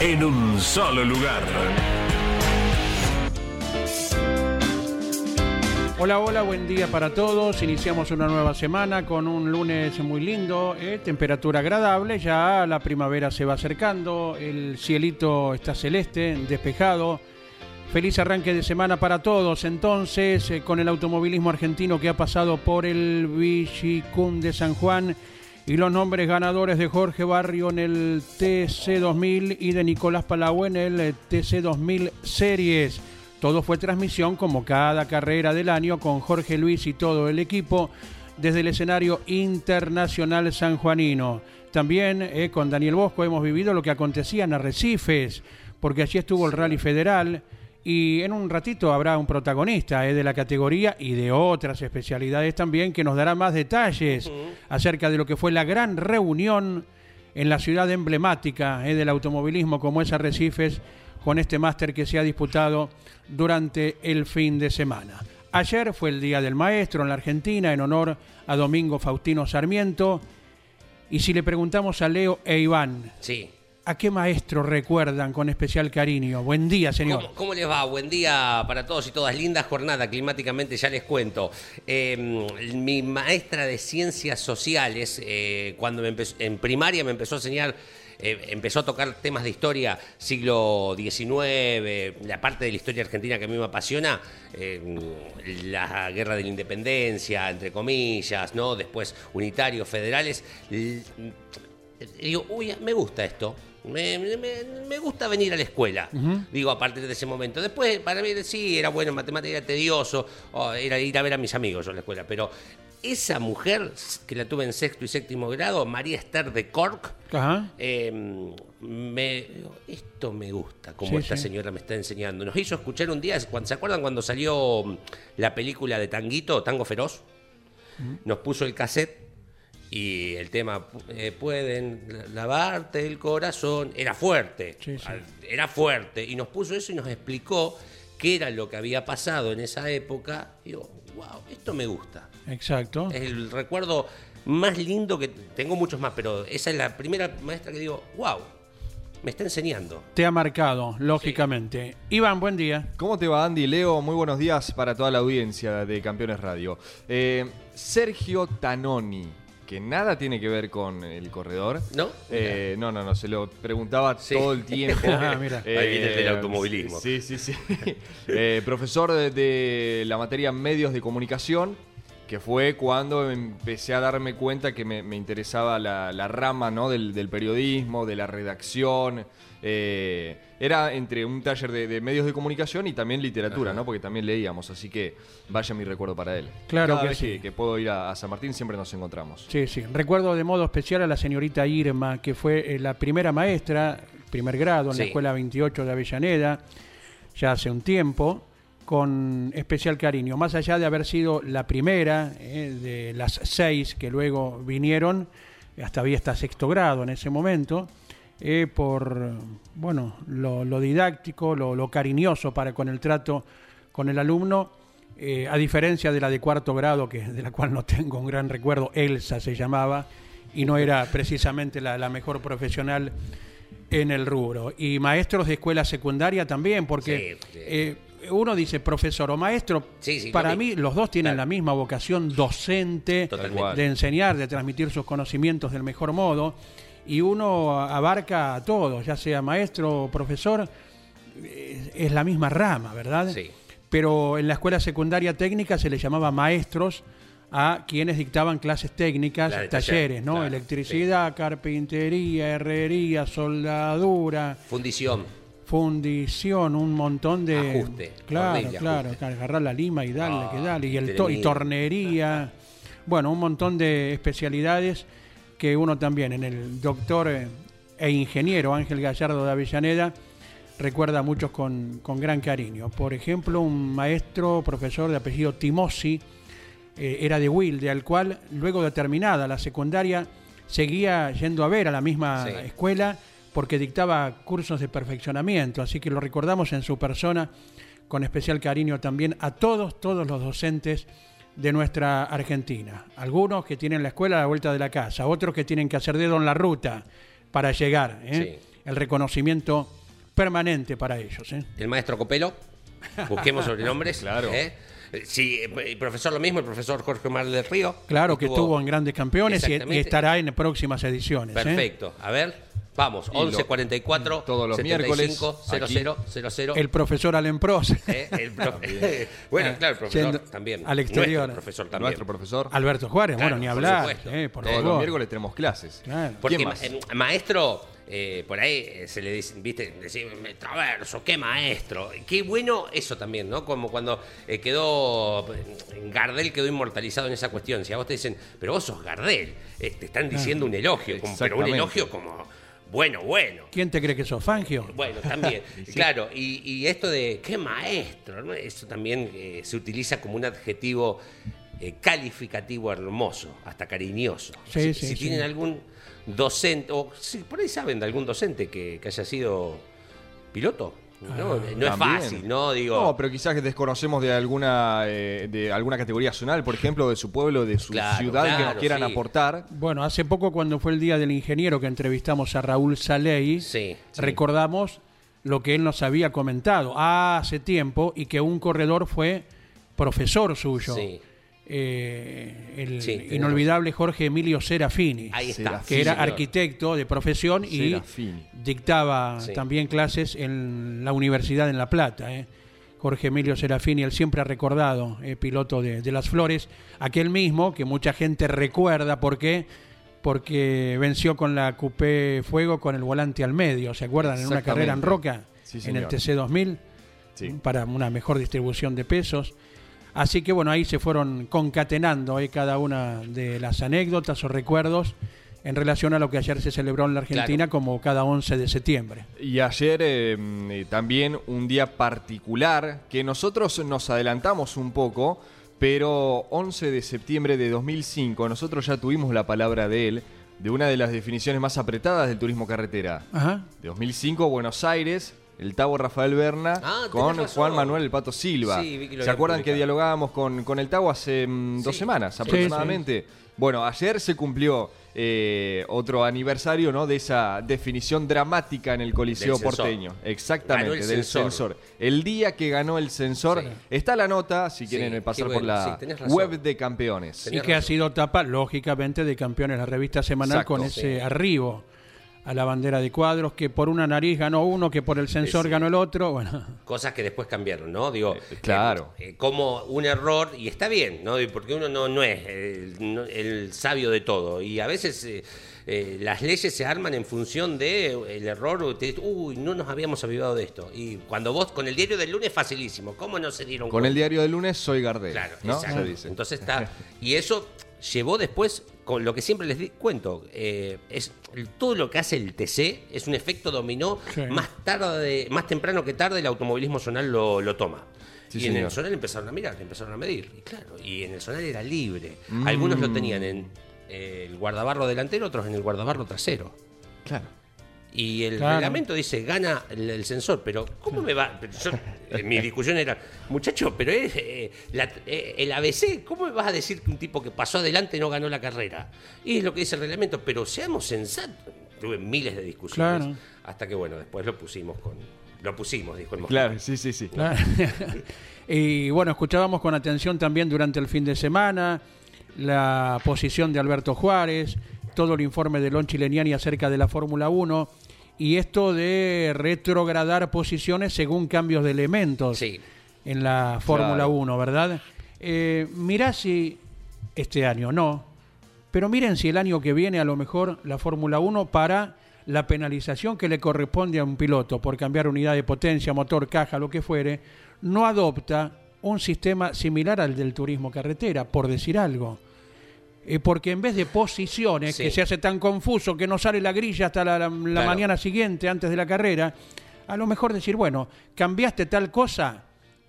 en un solo lugar. Hola, hola, buen día para todos. Iniciamos una nueva semana con un lunes muy lindo, eh, temperatura agradable, ya la primavera se va acercando, el cielito está celeste, despejado. Feliz arranque de semana para todos. Entonces, eh, con el automovilismo argentino que ha pasado por el Villicún de San Juan y los nombres ganadores de Jorge Barrio en el TC2000 y de Nicolás Palau en el eh, TC2000 Series. Todo fue transmisión como cada carrera del año con Jorge Luis y todo el equipo desde el escenario internacional sanjuanino. También eh, con Daniel Bosco hemos vivido lo que acontecía en Arrecifes, porque allí estuvo el Rally Federal y en un ratito habrá un protagonista eh, de la categoría y de otras especialidades también que nos dará más detalles acerca de lo que fue la gran reunión en la ciudad emblemática eh, del automovilismo como es Arrecifes con este máster que se ha disputado durante el fin de semana. Ayer fue el Día del Maestro en la Argentina en honor a Domingo Faustino Sarmiento. Y si le preguntamos a Leo e Iván, Sí. ¿A qué maestro recuerdan con especial cariño? Buen día, señor. ¿Cómo, les va? Buen día para todos y todas. Linda jornada climáticamente, ya les cuento. Eh, mi maestra de ciencias sociales, eh, cuando me empezó- en primaria me empezó a enseñar, eh, empezó a tocar temas de historia, siglo XIX, la parte de la historia argentina que a mí me apasiona, eh, la guerra de la independencia, entre comillas, ¿no? Después unitarios, federales. Digo, uy, me gusta esto. Me, me- me gusta venir a la escuela, digo, a partir de ese momento. Después, para mí, sí, era bueno en matemática, era tedioso, era ir a ver a mis amigos yo en la escuela, pero esa mujer que la tuve en sexto y séptimo grado, María Esther de Cork, Ajá. eh, me, esto me gusta, como Sí, esta sí. señora me está enseñando. Nos hizo escuchar un día, ¿se acuerdan cuando salió mm, la película de Tanguito, Tango Feroz? Nos puso el cassette y el tema, eh, pueden lavarte el corazón, era fuerte, Sí, sí. al- era fuerte, y nos puso eso y nos explicó qué era lo que había pasado en esa época. Y digo, wow, esto me gusta. Exacto. Es el recuerdo más lindo que tengo muchos más, pero esa es la primera maestra que digo, wow, me está enseñando. Te ha marcado, lógicamente. Iván, buen día. ¿Cómo te va, Andy? Leo, muy buenos días para toda la audiencia de Campeones Radio. Eh, Sergio Tanoni, que nada tiene que ver con el corredor. ¿No? Eh, no, no, no, se lo preguntaba Sí. todo el tiempo. Ah, mira. Ahí viene el del automovilismo. Sí, sí, sí. Eh, profesor de, de la materia medios de comunicación, que fue cuando empecé a darme cuenta que me, me interesaba la, la rama ¿no? del, del periodismo, de la redacción. Eh, era entre un taller de, de medios de comunicación y también literatura, ¿no? Porque también leíamos, así que vaya mi recuerdo para él. Claro Cada que vez sí. que, que puedo ir a, a San Martín siempre nos encontramos. Sí, sí. Recuerdo de modo especial a la señorita Irma, que fue eh, la primera maestra, primer grado en la. Escuela 28 de Avellaneda, ya hace un tiempo, con especial cariño. Más allá de haber sido la primera eh, de las seis que luego vinieron, hasta había hasta sexto grado en ese momento, eh, por bueno, lo, lo didáctico, lo, lo cariñoso para con el trato con el alumno, eh, a diferencia de la de cuarto grado, que de la cual no tengo un gran recuerdo, Elsa se llamaba, y no era precisamente la, la mejor profesional en el rubro. Y maestros de escuela secundaria también, porque Sí, sí. eh, uno dice profesor o maestro, Sí, sí, para mí los dos tienen Claro. la misma vocación docente, Totalmente. de enseñar, de transmitir sus conocimientos del mejor modo, y uno abarca a todos, ya sea maestro o profesor, es la misma rama, ¿verdad? Sí. pero en la escuela secundaria técnica se le llamaba maestros a quienes dictaban clases técnicas, talleres, ¿no? claro, Electricidad, carpintería, herrería, soldadura, Fundición. Fundición, un montón de Ajuste, claro, horrible claro, ajuste. agarrar la lima y darle, Ah, que dale, y el to- y tornería, bueno, un montón de especialidades que uno también en el doctor eh, e ingeniero Ángel Gallardo de Avellaneda recuerda a muchos con, con gran cariño. Por ejemplo, un maestro, profesor de apellido Timosi, eh, era de Wilde, al cual luego de terminada la secundaria seguía yendo a ver a la misma Sí. escuela porque dictaba cursos de perfeccionamiento, así que lo recordamos en su persona con especial cariño también a todos, todos los docentes de nuestra Argentina. Algunos que tienen la escuela a la vuelta de la casa, otros que tienen que hacer dedo en la ruta para llegar. ¿eh? El reconocimiento permanente para ellos. ¿eh? El maestro Copelo. Busquemos sobrenombres. Claro. ¿eh? Sí, el profesor lo mismo, el profesor Jorge Omar del Río. Claro que estuvo en grandes campeones y, y Exactamente. estará en próximas ediciones. ¿eh? Perfecto. A ver, vamos. Y lo- 11 44 todos los 75 miércoles, 00 00. El profesor Allen Prost, ¿eh? El profe- bueno, claro, el profesor Yendo también. al exterior. Nuestro profesor también. Nuestro profesor. Alberto Juárez, Claro, bueno, ni por hablar. supuesto. eh, por Todos favor. los miércoles tenemos clases. Claro. Porque ¿Quién más? eh, maestro, eh, por ahí eh, se le dice, viste, decir, traverso, qué maestro. Qué bueno eso también, ¿no? Como cuando eh, quedó, Gardel quedó inmortalizado en esa cuestión. Si a vos te dicen, pero vos sos Gardel, eh, te están diciendo un elogio, como- pero un elogio como, bueno, bueno. ¿Quién te cree que sos Fangio? Bueno, también, claro, y, y esto de qué maestro, ¿no? eso también se utiliza como un adjetivo calificativo hermoso, hasta cariñoso. Sí, si sí, si tienen algún docente, o si por ahí saben de algún docente que, que haya sido piloto, no, no es También. fácil, ¿no? Digo, No, pero quizás que desconocemos de alguna eh, de alguna categoría zonal, por ejemplo, de su pueblo, de su Claro, ciudad, que nos claro, quieran sí. aportar. Bueno, hace poco cuando fue el Día del Ingeniero que entrevistamos a Raúl Saley, Sí, sí. recordamos lo que él nos había comentado hace tiempo y que un corredor fue profesor suyo. Sí. Eh, el Sí, inolvidable Jorge Emilio Serafini, ahí está. Que Sí, era señor. arquitecto de profesión y Serafini. dictaba Sí. también clases en la Universidad en La Plata. ¿eh? Jorge Emilio Serafini, él siempre ha recordado, eh, piloto de, de las Flores, aquel mismo que mucha gente recuerda, ¿por qué? Porque venció con la Coupé Fuego con el volante al medio, ¿se acuerdan? En una carrera en Roca, Sí, en el. TC2000, Sí. para una mejor distribución de pesos. Así que bueno, ahí se fueron concatenando eh, cada una de las anécdotas o recuerdos en relación a lo que ayer se celebró en la Argentina Claro. como cada 11 de septiembre. Y ayer mm, eh, también un día particular que nosotros nos adelantamos un poco, pero 11 de septiembre de 2005 nosotros ya tuvimos la palabra de él, de una de las definiciones más apretadas del turismo carretera. Ajá. De 2005, Buenos Aires, el Tavo Rafael Berna Ah, con razón. Juan Manuel El Pato Silva. Sí, vi que lo ¿Se acuerdan que dialogábamos con, con el Tavo hace mm, dos Sí. semanas Sí, aproximadamente? Bueno, ayer se cumplió eh, otro aniversario ¿no? de esa definición dramática en el Coliseo Del sensor. porteño. Exactamente, Ganó el del sensor. sensor. El día que ganó el sensor, Sí. está la nota, si quieren pasar por la sí, web de campeones. Y que ha sido tapa, lógicamente, de campeones, la revista semanal Exacto. con ese Sí. arribo a la bandera de cuadros, que por una nariz ganó uno, que por el sensor Sí. ganó el otro. Bueno, cosas que después cambiaron, ¿no? Digo, Eh, claro. eh, eh, como un error, y está bien, ¿no? Porque uno no, no es el, no- el sabio de todo. Y a veces eh, eh, las leyes se arman en función de eh, el error, te- uy, no nos habíamos avivado de esto. Y cuando vos, con el diario del lunes, facilísimo. ¿Cómo no se dieron Con el diario del lunes soy Gardel. Claro, ¿no? exacto. Se dice. Entonces está. Y eso llevó después, con lo que siempre les di- cuento, eh, es todo lo que hace el TC es un efecto dominó. Sí. Más tarde, más temprano que tarde, el automovilismo zonal lo, lo toma. Sí, y en el zonal empezaron a mirar, empezaron a medir. Y claro, y en el zonal era libre. Mm. Algunos lo tenían en eh, el guardabarro delantero, otros en el guardabarro trasero. Claro. Y el Claro. reglamento dice, gana el, el sensor, pero ¿cómo me va? Yo- eh, mi discusión era, muchacho, pero es eh, la- eh, el ABC, ¿cómo me vas a decir que un tipo que pasó adelante no ganó la carrera? Y es lo que dice el reglamento, pero seamos sensatos. Tuve miles de discusiones. Claro. Hasta que, bueno, después lo pusimos con... Lo pusimos, dijo el Claro, sí, sí, sí. Claro. y bueno, escuchábamos con atención también durante el fin de semana la posición de Alberto Juárez, todo el informe de Lon Chileniani acerca de la Fórmula 1 y esto de retrogradar posiciones según cambios de elementos. Sí. en la Fórmula Claro. 1, ¿verdad? Eh, mirá si este año no, pero miren si el año que viene a lo mejor la Fórmula 1 para la penalización que le corresponde a un piloto por cambiar unidad de potencia, motor, caja, lo que fuere, no adopta un sistema similar al del turismo carretera, por decir algo. Eh, porque en vez de posiciones, Sí. que se hace tan confuso que no sale la grilla hasta la, la- la Claro. mañana siguiente, antes de la carrera, a lo mejor decir, bueno, cambiaste tal cosa,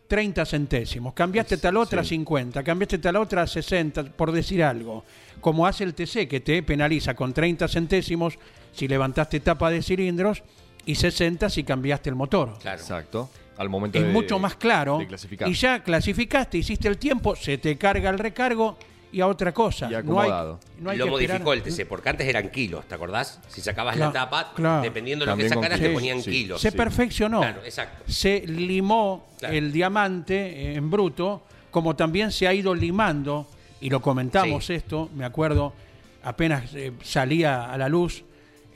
30 centésimos, cambiaste tal otra, 50, cambiaste tal otra, 60, por decir algo. Como hace el TC, que te penaliza con 30 centésimos si levantaste tapa de cilindros y 60 si cambiaste el motor. Claro. Exacto. Al momento Es de- mucho más claro. Y ya clasificaste, hiciste el tiempo, se te carga el recargo y a otra cosa. Y no hay, acomodado. no hay lo que esperar- modificó el TC, porque antes eran kilos, ¿te acordás? Si sacabas Claro, la tapa, claro. dependiendo de lo que sacaras, te ponían sí. kilos. Se Sí. perfeccionó. Claro, exacto. Se limó Claro. el diamante eh, en bruto, como también se ha ido limando, y lo comentamos Sí. esto, me acuerdo, apenas eh, salía a la luz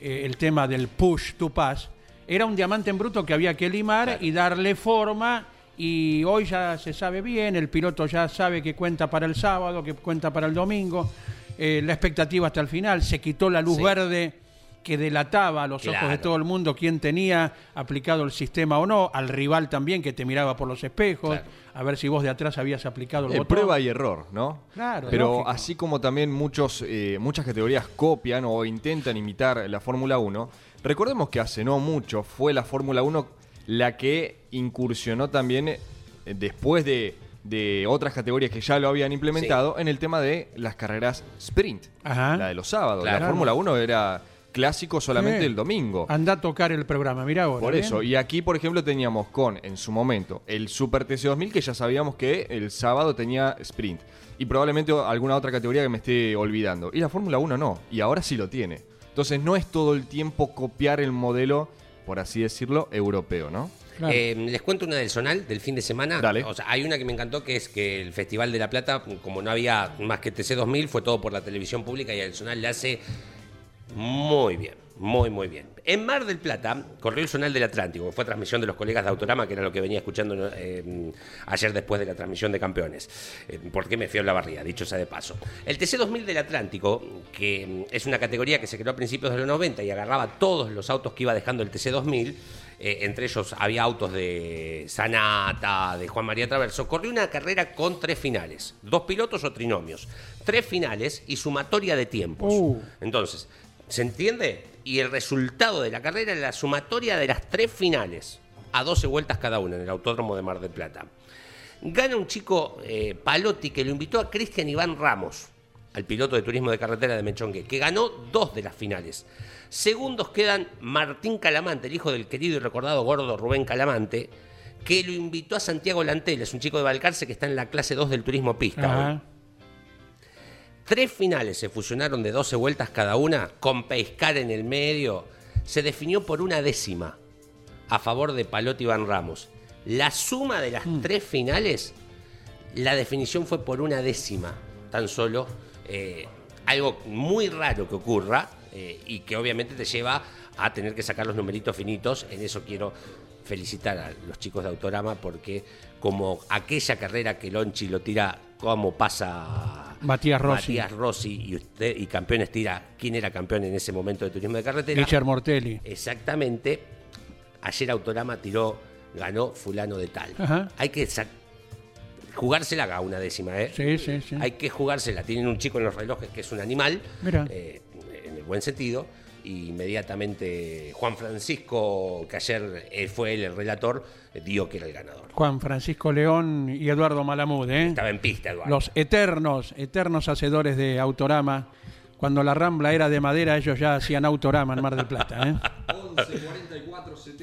eh, el tema del push to pass, era un diamante en bruto que había que limar Claro. y darle forma. Y hoy ya se sabe bien, el piloto ya sabe que cuenta para el sábado, que cuenta para el domingo. eh, la expectativa hasta el final, se quitó la luz Sí. verde que delataba a los ojos de todo el mundo quién tenía aplicado el sistema o no, al rival también que te miraba por los espejos, Claro. a ver si vos de atrás habías aplicado el Eh, botón. prueba y error, ¿no? Claro, Pero lógico. así como también muchos, eh, muchas categorías copian o intentan imitar la Fórmula 1, recordemos que hace no mucho fue la Fórmula 1 la que incursionó también eh, después de, de otras categorías que ya lo habían implementado en el tema de las carreras sprint, Ajá. la de los sábados. Claro. La Fórmula 1 era clásico solamente Sí. el domingo. Anda a tocar el programa, mira ahora. Por ¿bien? eso, y aquí, por ejemplo, teníamos con, en su momento, el Super TC2000, que ya sabíamos que el sábado tenía sprint. Y probablemente alguna otra categoría que me esté olvidando. Y la Fórmula 1 no, y ahora sí lo tiene. Entonces no es todo el tiempo copiar el modelo, por así decirlo, europeo, ¿no? Claro. Eh, les cuento una del Zonal del fin de semana. Dale. O sea, hay una que me encantó que es que el Festival de la Plata, como no había más que TC2000, fue todo por la televisión pública y el Zonal le hace muy bien, muy, muy bien. En Mar del Plata corrió el Zonal del Atlántico, fue transmisión de los colegas de Autorama, que era lo que venía escuchando eh, ayer después de la transmisión de campeones. Eh, porque me fui a la barría, dicho sea de paso. El TC2000 del Atlántico, que mm, es una categoría que se creó a principios de los 90 y agarraba todos los autos que iba dejando el TC2000, eh, entre ellos había autos de Sanata, de Juan María Traverso, corrió una carrera con tres finales, dos pilotos o trinomios, tres finales y sumatoria de tiempos. Uh. Entonces, ¿se entiende? Y el resultado de la carrera es la sumatoria de las tres finales, a 12 vueltas cada una en el Autódromo de Mar del Plata. Gana un chico, eh, Palotti, que lo invitó a Cristian Iván Ramos, al piloto de turismo de carretera de Mechongue, que ganó dos de las finales. Segundos quedan Martín Calamante, el hijo del querido y recordado gordo Rubén Calamante, que lo invitó a Santiago Lantel, es un chico de Balcarce que está en la clase 2 del turismo pista. Tres finales se fusionaron de 12 vueltas cada una, con Pescar en el medio. Se definió por una décima a favor de Palotti y Van Ramos. La suma de las tres finales, la definición fue por una décima, tan solo. eh, algo muy raro que ocurra eh, y que obviamente te lleva a tener que sacar los numeritos finitos. En eso quiero felicitar a los chicos de Autorama porque como aquella carrera que Lonchi lo tira como pasa Matías Rossi. Matías Rossi y usted y campeones tira quién era campeón en ese momento de turismo de carretera. Richard Mortelli. Exactamente. Ayer Autorama tiró, ganó fulano de tal. Ajá. Hay que jugársela a una décima, ¿eh? Sí, sí, sí. Hay que jugársela. Tienen un chico en los relojes que es un animal, Mira. eh, en el buen sentido. Y inmediatamente Juan Francisco, que ayer eh, fue él el relator, dio que era el ganador. Juan Francisco León y Eduardo Malamud, ¿eh? Estaba en pista, Eduardo. Los eternos, eternos hacedores de Autorama. Cuando la Rambla era de madera, ellos ya hacían Autorama en Mar del Plata, ¿eh? 11, 44, 75.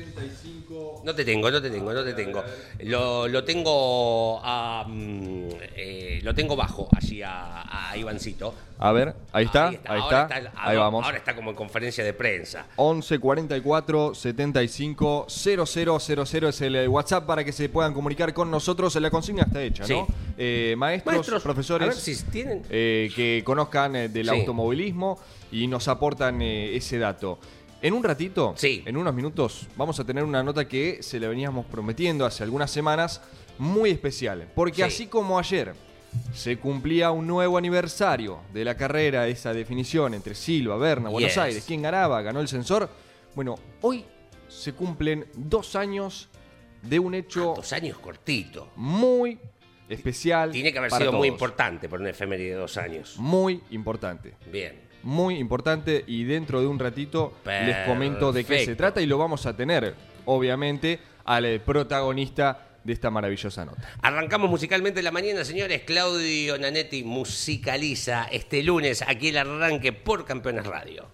No te tengo, no te tengo, no te tengo. Lo, lo tengo a, mm, eh, lo tengo bajo allí a, a Ivancito. A ver, ahí está, ahí Ahora está, ahí ahí vamos. Ahora está como en conferencia de prensa. 11 44 75 0000 es el WhatsApp para que se puedan comunicar con nosotros. La consigna está hecha, Sí. ¿no? Eh, maestros, Maestros, profesores a ver si tienen. eh, que conozcan eh, del Sí. automovilismo y nos aportan eh, ese dato. En un ratito, Sí. en unos minutos, vamos a tener una nota que se le veníamos prometiendo hace algunas semanas muy especial, porque Sí. así como ayer se cumplía un nuevo aniversario de la carrera, esa definición entre Silva, Berna, Buenos Yes. Aires, quién ganaba, ganó el sensor. Bueno, hoy se cumplen dos años de un hecho Dos años cortito. muy especial. Tiene que haber sido muy importante por una efeméride de dos años. Muy importante. Bien. Muy importante y dentro de un ratito les comento de qué se trata y lo vamos a tener, obviamente, al protagonista de esta maravillosa nota. Arrancamos musicalmente la mañana, señores. Claudio Nanetti musicaliza este lunes aquí el arranque por Campeones Radio.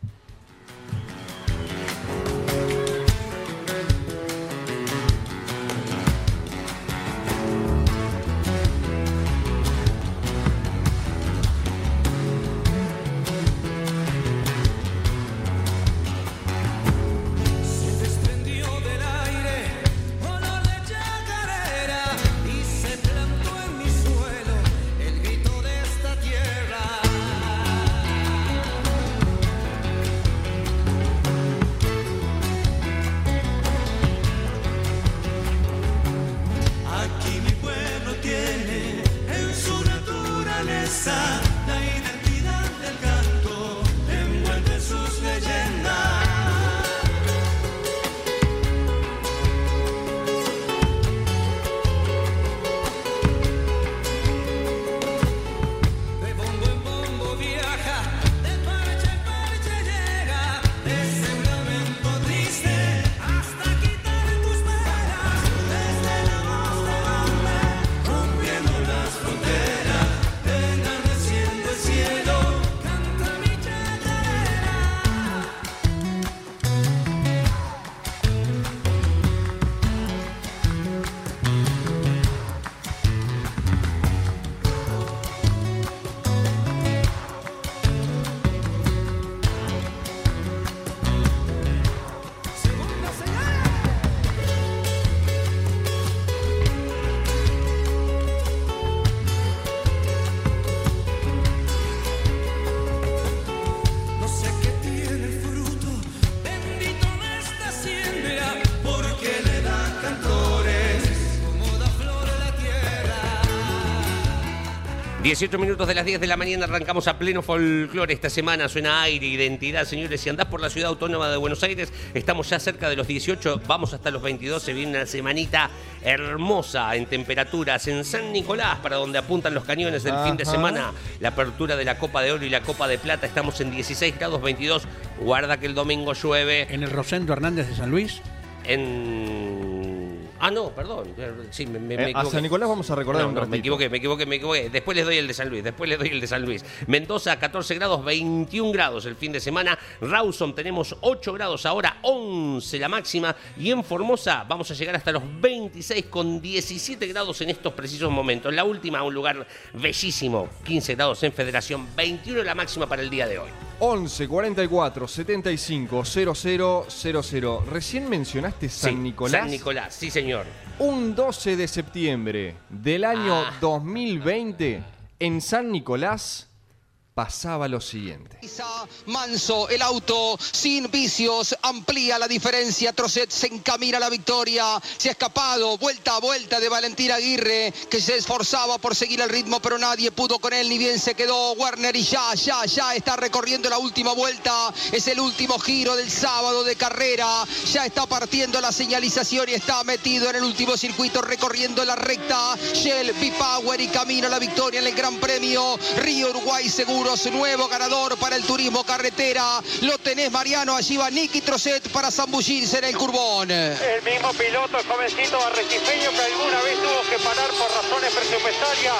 18 minutos de las 10 de la mañana arrancamos a pleno folclore. Esta semana suena aire, identidad, señores. Si andás por la ciudad autónoma de Buenos Aires, estamos ya cerca de los 18, vamos hasta los 22. Se viene una semanita hermosa en temperaturas en San Nicolás, para donde apuntan los cañones del fin de semana. La apertura de la Copa de Oro y la Copa de Plata. Estamos en 16 grados 22. Guarda que el domingo llueve En el Rosendo Hernández de San Luis. en. Ah, no, perdón. Sí, me, me- me Eh, a. San Nicolás vamos a recordar No, un no, ratito. me equivoqué, me equivoqué, me equivoqué. Después les doy el de San Luis, después les doy el de San Luis. Mendoza, 14 grados, 21 grados el fin de semana. Rawson tenemos 8 grados ahora, 11 la máxima. Y en Formosa vamos a llegar hasta los 26 con 17 grados en estos precisos momentos. La última, un lugar bellísimo, 15 grados en Federación, 21 la máxima para el día de hoy. 11 44 75 00 00. Recién mencionaste San Sí, Nicolás. San Nicolás, sí señor. Un 12 de septiembre del año Ah. 2020, en San Nicolás pasaba lo siguiente. Manso, el auto sin vicios, amplía la diferencia, Trocet se encamina a la victoria, se ha escapado, vuelta a vuelta de Valentín Aguirre, que se esforzaba por seguir el ritmo, pero nadie pudo con él, ni bien se quedó Werner y ya, ya, ya está recorriendo la última vuelta, es el último giro del sábado de carrera, ya está partiendo la señalización y está metido en el último circuito recorriendo la recta, Shell, B-Power y camino a la victoria en el Gran Premio, Río Uruguay Nuevo ganador para el turismo carretera, lo tenés Mariano, allí va Nicky Trocet para zambullirse en el curbón. El mismo piloto, el jovencito arrecifeño que alguna vez tuvo que parar por razones presupuestarias,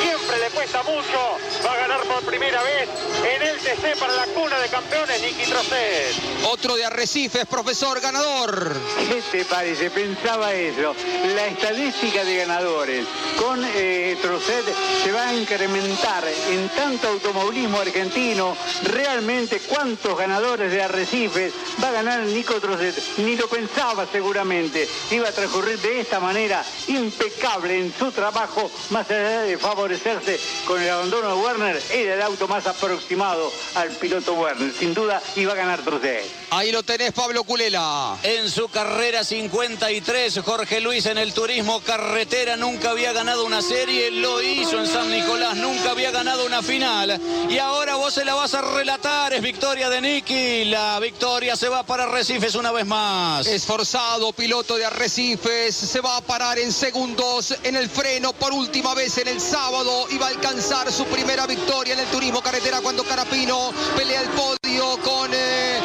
siempre le cuesta mucho, va a ganar por primera vez en el TC para la cuna de campeones, Nicky Trocet. Otro de Arrecifes, profesor ganador. ¿Qué te parece? Pensaba eso. La estadística de ganadores con eh, Trocet se va a incrementar en tanto automovilismo automovilismo argentino. Realmente, ¿cuántos ganadores de Arrecifes va a ganar Nico Trocet? Ni lo pensaba seguramente. Iba a transcurrir de esta manera, impecable en su trabajo, más allá de favorecerse con el abandono de Werner, era el auto más aproximado al piloto Werner. Sin duda, iba a ganar Trocet. Ahí lo tenés, Pablo Culela. En su carrera 53, Jorge Luis en el turismo carretera nunca había ganado una serie, lo hizo en San Nicolás, nunca había ganado una final. Y ahora vos se la vas a relatar, es victoria de Nicky, la victoria se va para Recifes una vez más. Esforzado, piloto de Arrecifes, se va a parar en segundos en el freno por última vez en el sábado y va a alcanzar su primera victoria en el turismo carretera cuando Carapino pelea el podio con eh,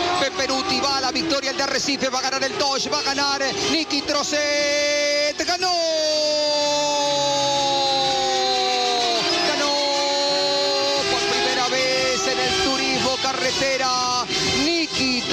Peperuti. Va a la victoria el de Arrecife, va a ganar el Dodge, va a ganar Nicky Trocet. ¡Ganó! Ganó por primera vez en el turismo carretera.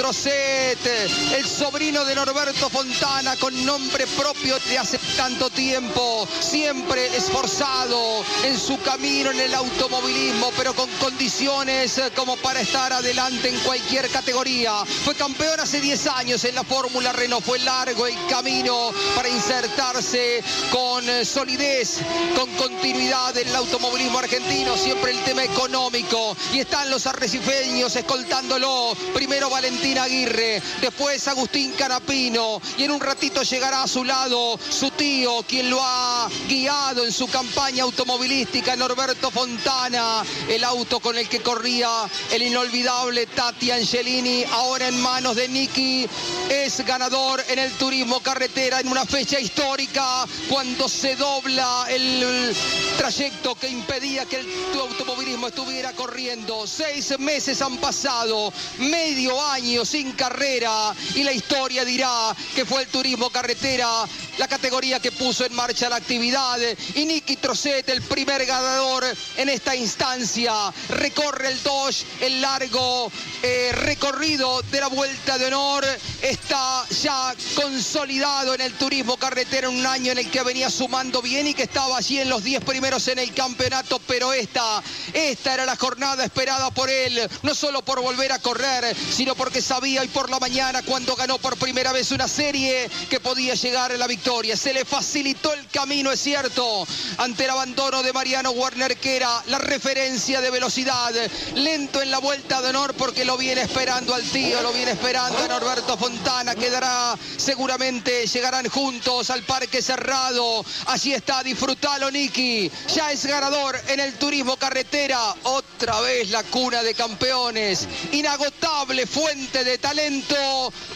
Nicky Trocet, el sobrino de Norberto Fontana con nombre propio de hace tanto tiempo, siempre esforzado en su camino en el automovilismo, pero con condiciones eh, como para estar adelante en cualquier categoría. Fue campeón hace 10 años en la Fórmula Renault, fue largo el camino para insertarse con eh, solidez, con continuidad en el automovilismo argentino, siempre el tema económico. Y están los arrecifeños escoltándolo. Primero Valentín Aguirre, después Agustín Carapino y en un ratito llegará a su lado su tío, quien lo ha guiado en su campaña automovilística, Norberto Fontana, el auto con el que corría el inolvidable Tati Angelini, ahora en manos de Nicky, es ganador en el turismo carretera en una fecha histórica cuando se dobla el trayecto que impedía que el automovilismo estuviera corriendo. Seis meses han pasado, medio año sin carrera y la historia dirá que fue el turismo carretera la categoría que puso en marcha la actividad. Y Nicky Trocet, el primer ganador en esta instancia, recorre el Dodge, el largo eh, recorrido de la Vuelta de Honor, está ya consolidado en el turismo carretera en un año en el que venía sumando bien y que estaba allí en los 10 primeros en el campeonato, pero esta, esta era la jornada esperada por él, no solo por volver a correr, sino porque sabía hoy por la mañana cuando ganó por primera vez una serie que podía llegar a la victoria. Se le facilitó el camino, es cierto, ante el abandono de Mariano Werner, que era la referencia de velocidad. Lento en la vuelta de honor porque lo viene esperando al tío, lo viene esperando a Norberto Fontana. Quedará seguramente, llegarán juntos al parque cerrado. Allí está, disfrutalo, Niki. Ya es ganador en el turismo carretera. Otra vez la cuna de campeones. Inagotable fuente de talento.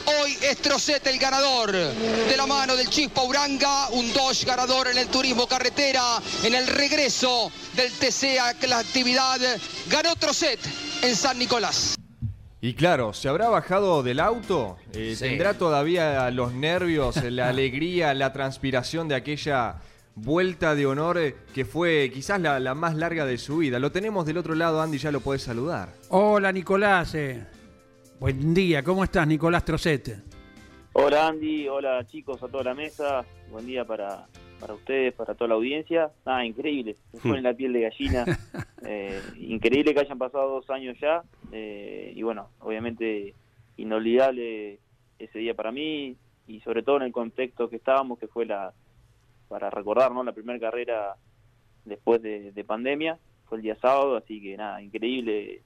Hoy es Trocet el ganador. De la mano del Chispa Uranga, un Dodge ganador en el turismo carretera. En el regreso del TC a la actividad, ganó Trocet en San Nicolás. Y claro, ¿se habrá bajado del auto? Eh, Sí. ¿Tendrá todavía los nervios, la alegría, la transpiración de aquella vuelta de honor que fue quizás la, la más larga de su vida? Lo tenemos del otro lado, Andy, ya lo puedes saludar. Hola Nicolás, eh. Buen día, ¿cómo estás Nicolás Trocete? Hola Andy, hola chicos a toda la mesa, buen día para, para ustedes, para toda la audiencia. Nada, increíble, me pone la piel de gallina. Eh, increíble que hayan pasado dos años ya. eh, y bueno, obviamente inolvidable ese día para mí y sobre todo en el contexto que estábamos, que fue la, para recordar, ¿no? la primera carrera después de, de pandemia, fue el día sábado, así que nada, increíble.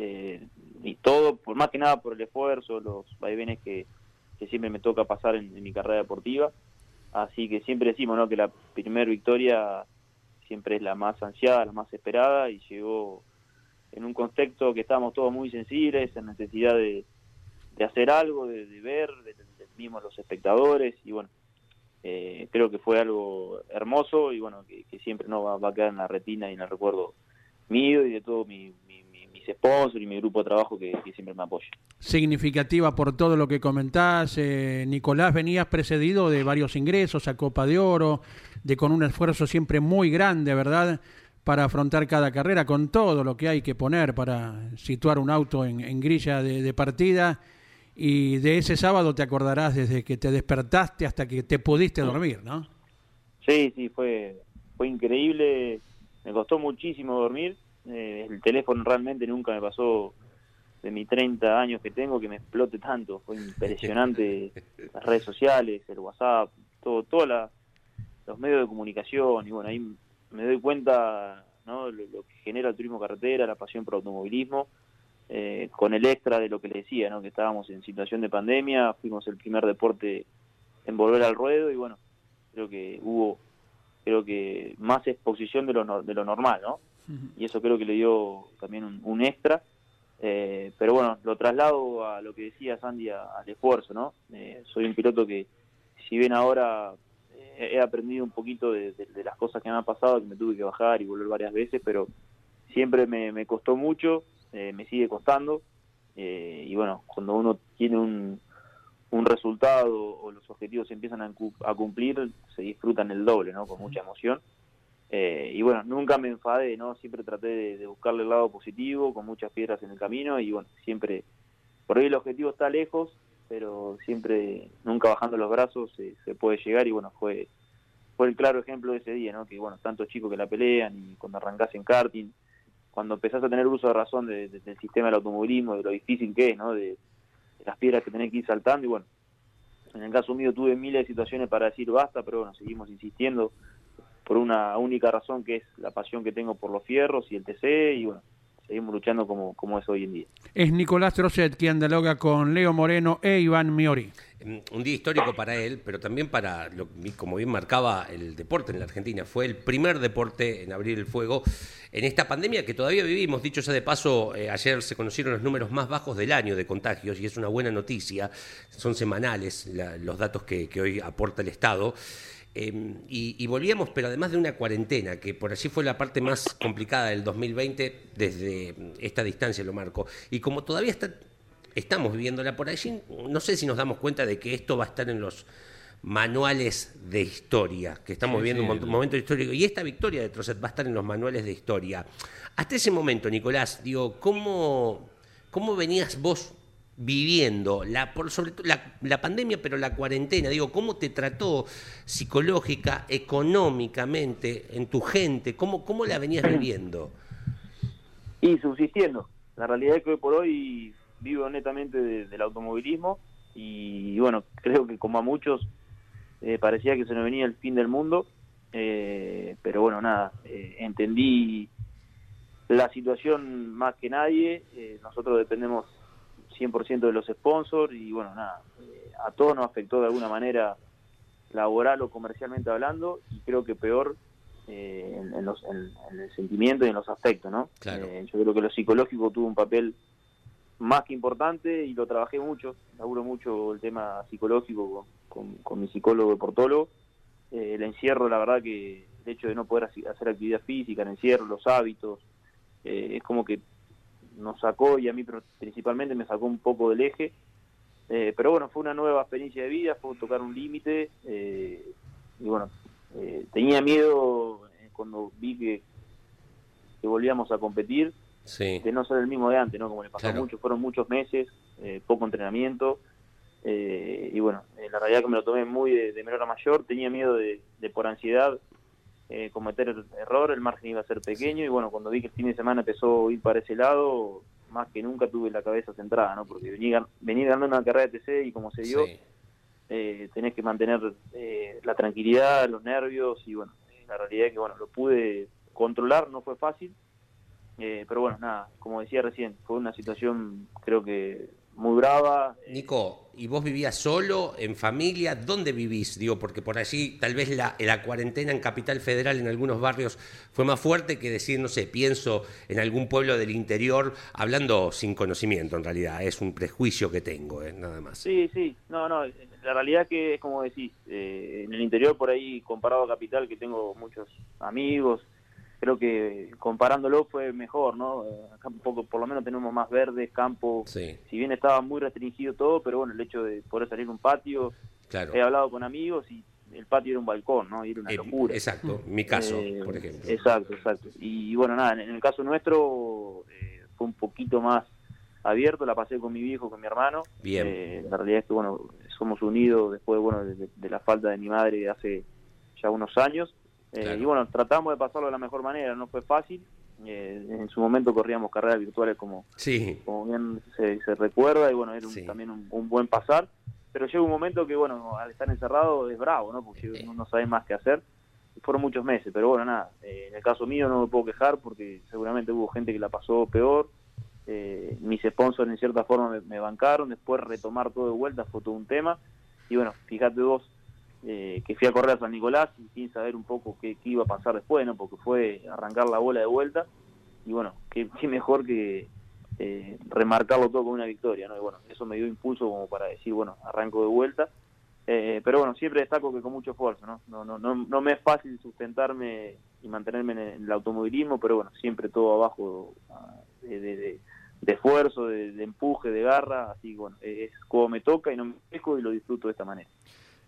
Eh, y todo, por más que nada por el esfuerzo, los vaivenes que, que siempre me toca pasar en, mi carrera deportiva. Así que siempre decimos ¿no? que la primera victoria siempre es la más ansiada, la más esperada y llegó en un contexto que estábamos todos muy sensibles, en necesidad de, de hacer algo, de, ver, de, de mismos los espectadores y bueno, eh, creo que fue algo hermoso y bueno, que, siempre no va, va a quedar en la retina y en el recuerdo mío y de todo mi- mi- mis sponsors y mi grupo de trabajo que, que siempre me apoya. Significativa por todo lo que comentás. eh, Nicolás, venías precedido de varios ingresos a Copa de Oro, de con un esfuerzo siempre muy grande, ¿verdad? Para afrontar cada carrera, con todo lo que hay que poner para situar un auto en, en grilla de, de partida. Y de ese sábado te acordarás desde que te despertaste hasta que te pudiste dormir, ¿no? Sí, sí, fue, fue increíble. Me costó muchísimo dormir. Eh, el teléfono realmente nunca me pasó de mis 30 años que tengo que me explote tanto. Fue impresionante las redes sociales, el WhatsApp, todo, todos los medios de comunicación. Y bueno, ahí me doy cuenta ¿no? lo, lo que genera el turismo carretera, la pasión por automovilismo. eh, con el extra de lo que le decía, ¿no? que estábamos en situación de pandemia, fuimos el primer deporte en volver al ruedo y bueno, creo que hubo creo que más exposición de lo, de lo normal, ¿no? Y eso creo que le dio también un, un extra. Eh, pero bueno, lo traslado a lo que decía Sandy, a- al esfuerzo, ¿no? Eh, soy un piloto que, si bien ahora eh, he aprendido un poquito de, de- de las cosas que me han pasado, que me tuve que bajar y volver varias veces, pero siempre me, me costó mucho, eh, me sigue costando. y bueno, cuando uno tiene un, un resultado o los objetivos se empiezan a, a cumplir, se disfrutan el doble, ¿no? Con mucha emoción. Eh, y bueno, nunca me enfadé, ¿no? Siempre traté de, buscarle el lado positivo, con muchas piedras en el camino y bueno, siempre, por ahí el objetivo está lejos, pero siempre, nunca bajando los brazos se, se puede llegar y bueno, fue fue el claro ejemplo de ese día, ¿no? Que bueno, tantos chicos que la pelean y cuando arrancás en karting, cuando empezás a tener uso de razón de- de- del sistema del automovilismo, de lo difícil que es, ¿no? De las piedras que tenés que ir saltando y bueno, en el caso mío tuve miles de situaciones para decir basta, pero bueno, seguimos insistiendo por una única razón que es la pasión que tengo por los fierros y el TC y bueno, seguimos luchando como, como es hoy en día. Es Nicolás Trocet quien dialoga con Leo Moreno e Iván Miori. Un día histórico para él, pero también para, lo, como bien marcaba el deporte en la Argentina. Fue el primer deporte en abrir el fuego en esta pandemia que todavía vivimos. Dicho sea de paso, eh, ayer se conocieron los números más bajos del año de contagios y es una buena noticia. Son semanales la- los datos que, que hoy aporta el Estado. Eh, y, y volvíamos, pero además de una cuarentena, que por allí fue la parte más complicada del 2020, desde esta distancia lo marco. Y como todavía está, estamos viviéndola por allí, no sé si nos damos cuenta de que esto va a estar en los manuales de historia, que estamos Sí, viviendo sí, un el- momento histórico. Y esta victoria de Trocet va a estar en los manuales de historia. Hasta ese momento, Nicolás, digo, ¿cómo, cómo venías vos viviendo la por sobre la, la pandemia pero la cuarentena. Digo cómo te trató psicológica económicamente en tu gente cómo cómo la venías viviendo Y subsistiendo. La realidad es que hoy por hoy vivo netamente de- del automovilismo y bueno, creo que como a muchos eh, parecía que se nos venía el fin del mundo, eh, pero bueno, nada, eh, entendí la situación más que nadie, eh, nosotros dependemos 100% de los sponsors y bueno, nada, eh, a todos nos afectó de alguna manera laboral o comercialmente hablando y creo que peor eh, en, en los, en- en el sentimiento y en los afectos, ¿no? Claro. Eh, yo creo que lo psicológico tuvo un papel más que importante y lo trabajé mucho, laburo mucho el tema psicológico con, con- con mi psicólogo deportólogo. Eh, el encierro, la verdad que el hecho de no poder hacer actividad física, el encierro, los hábitos, es como que nos sacó y a mí principalmente me sacó un poco del eje. Eh, pero bueno, fue una nueva experiencia de vida, fue tocar un límite eh, y bueno, eh, tenía miedo eh, cuando vi que, que volvíamos a competir sí de no ser el mismo de antes, ¿no? Como le pasó Claro. mucho, fueron muchos meses, eh, poco entrenamiento, y bueno, la realidad que me lo tomé muy de, de menor a mayor, tenía miedo de, de por ansiedad eh, cometer el error, el margen iba a ser pequeño, y bueno, cuando vi que el fin de semana empezó a ir para ese lado, más que nunca tuve la cabeza centrada, ¿no? Porque venir, venir ganando una carrera de TC y como se dio, sí. eh, tenés que mantener eh, la tranquilidad, los nervios y bueno, eh, la realidad es que bueno, lo pude controlar, no fue fácil, eh, pero bueno, nada, como decía recién, fue una situación creo que muy brava. Nico, ¿y vos vivías solo, en familia? ¿Dónde vivís? Digo, porque por allí tal vez la, la cuarentena en Capital Federal en algunos barrios fue más fuerte que decir, no sé, pienso en algún pueblo del interior, hablando sin conocimiento en realidad, es un prejuicio que tengo, eh, nada más. Sí, sí, no, no, la realidad que es como decís, eh, en el interior por ahí comparado a Capital, que tengo muchos amigos, creo que comparándolo fue mejor, ¿no? Eh, Acá un poco, por lo menos tenemos más verdes, campo, Sí, si bien estaba muy restringido todo, pero bueno, el hecho de poder salir a un patio, claro. he hablado con amigos y el patio era un balcón, ¿no? Y era una Eh, locura. exacto, mi caso, Eh, por ejemplo. Exacto, exacto. Y bueno, nada, en el caso nuestro eh, fue un poquito más abierto, la pasé con mi viejo, con mi hermano. Bien. Eh, la realidad es que, bueno, somos unidos después, bueno, de, de la falta de mi madre hace ya unos años. Eh, Claro. Y bueno, tratamos de pasarlo de la mejor manera, no fue fácil. Eh, en su momento corríamos carreras virtuales como, Sí. como bien se, se recuerda y bueno, era un- Sí. también un, un buen pasar. Pero llega un momento que, bueno, al estar encerrado es bravo, ¿no? Porque Sí. no, no sabes más qué hacer. Fueron muchos meses, pero bueno, nada. eh, en el caso mío no me puedo quejar porque seguramente hubo gente que la pasó peor. Eh, mis sponsors en cierta forma me, me bancaron. Después retomar todo de vuelta fue todo un tema. Y bueno, fíjate vos eh, que fui a correr a San Nicolás sin saber un poco qué, iba a pasar después, ¿no? Porque fue arrancar la bola de vuelta. Y bueno, qué, qué mejor que eh, remarcarlo todo con una victoria, ¿no? Y bueno, eso me dio impulso como para decir, bueno, arranco de vuelta. Eh, pero bueno, siempre destaco que con mucho esfuerzo, ¿no? No, no, no, no me es fácil sustentarme y mantenerme en el, automovilismo, pero bueno, siempre todo abajo ah, de, de- esfuerzo, de, empuje, de garra, así bueno, es como me toca y no me dejo y lo disfruto de esta manera.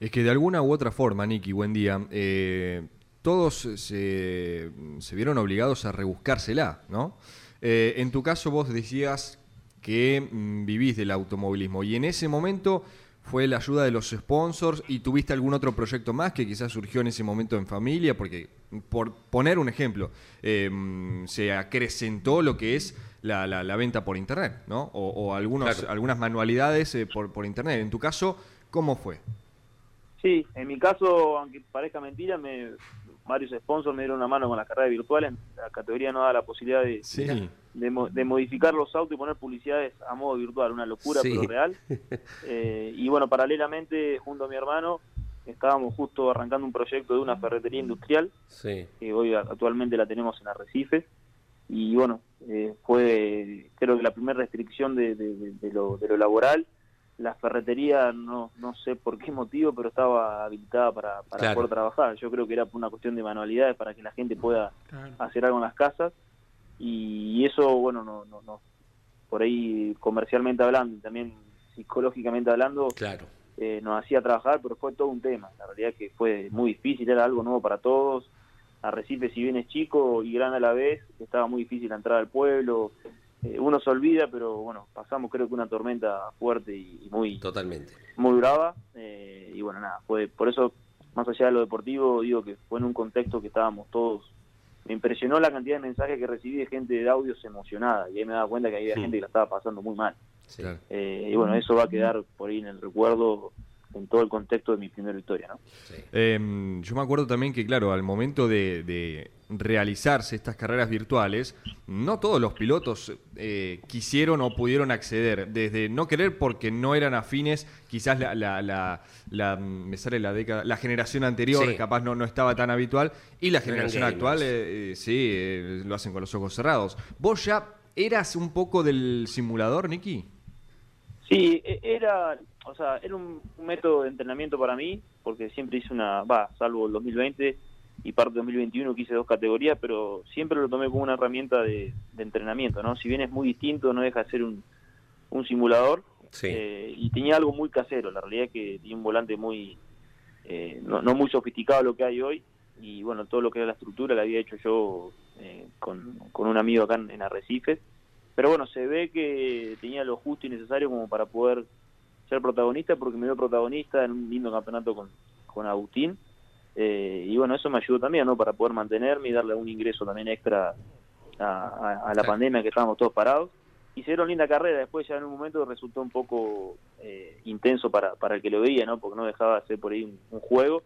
Es que de alguna u otra forma, Nicky, buen día, eh, todos se, se vieron obligados a rebuscársela, ¿no? Eh, en tu caso vos decías que mm, vivís del automovilismo y en ese momento fue la ayuda de los sponsors y tuviste algún otro proyecto más que quizás surgió en ese momento en familia, porque por poner un ejemplo, eh, mm, se acrecentó lo que es la, la- la venta por internet, ¿no? O, o algunos, Claro. algunas manualidades eh, por, por internet. En tu caso, ¿cómo fue? Sí, en mi caso, aunque parezca mentira, me, varios sponsors me dieron una mano con las carreras virtuales. La categoría no da la posibilidad de, Sí. de, mo- de modificar los autos y poner publicidades a modo virtual, una locura Sí. pero real. Eh, y bueno, paralelamente, junto a mi hermano, estábamos justo arrancando un proyecto de una ferretería industrial, Sí. que hoy actualmente la tenemos en Arrecife. Y bueno, eh, fue creo que la primera restricción de lo, de lo laboral. La ferretería, no, no sé por qué motivo, pero estaba habilitada para, para Claro. poder trabajar. Yo creo que era por una cuestión de manualidades para que la gente pueda Claro. hacer algo en las casas y eso bueno no no no por ahí comercialmente hablando y también psicológicamente hablando Claro. eh, nos hacía trabajar pero fue todo un tema la realidad es que fue muy difícil era algo nuevo para todos Arrecife si bien es chico y grande a la vez estaba muy difícil la entrada al pueblo Eh, uno se olvida pero bueno pasamos creo que una tormenta fuerte y, y muy Totalmente. muy brava eh, y bueno nada fue por eso más allá de lo deportivo digo que fue en un contexto que estábamos todos me impresionó la cantidad de mensajes que recibí de gente de audios emocionada y ahí me daba cuenta que había gente que la estaba pasando muy mal Sí. Claro. Eh, y bueno eso va a quedar por ahí en el recuerdo en todo el contexto de mi primera victoria no Sí. Eh, yo me acuerdo también que, claro, al momento de, de realizarse estas carreras virtuales, no todos los pilotos eh, quisieron o pudieron acceder. Desde no querer porque no eran afines, quizás la, la- la- la- me sale la década, la generación anterior Sí. capaz no, no estaba tan habitual y la generación actual, eh, eh, sí, eh, lo hacen con los ojos cerrados. ¿Vos ya eras un poco del simulador, Nicky? Sí, e- era, o sea, era un, un método de entrenamiento para mí, porque siempre hice una, va, salvo el 2020 y parte de 2021 que hice dos categorías, pero siempre lo tomé como una herramienta de, de entrenamiento, ¿no? Si bien es muy distinto, no deja de ser un, un simulador, Sí. eh, y tenía algo muy casero, la realidad es que tenía un volante muy, eh, no, no muy sofisticado lo que hay hoy, y bueno, todo lo que era la estructura la había hecho yo eh, con, con un amigo acá en, en Arrecife, pero bueno, se ve que tenía lo justo y necesario como para poder ser protagonista, porque me dio protagonista en un lindo campeonato con, con Agustín. Eh, y bueno, eso me ayudó también, ¿no? Para poder mantenerme y darle un ingreso también extra a, a- a la pandemia que estábamos todos parados. Hicieron linda carrera, después ya en un momento resultó un poco eh, intenso para, para el que lo veía, ¿no? Porque no dejaba de ser por ahí un, un juego.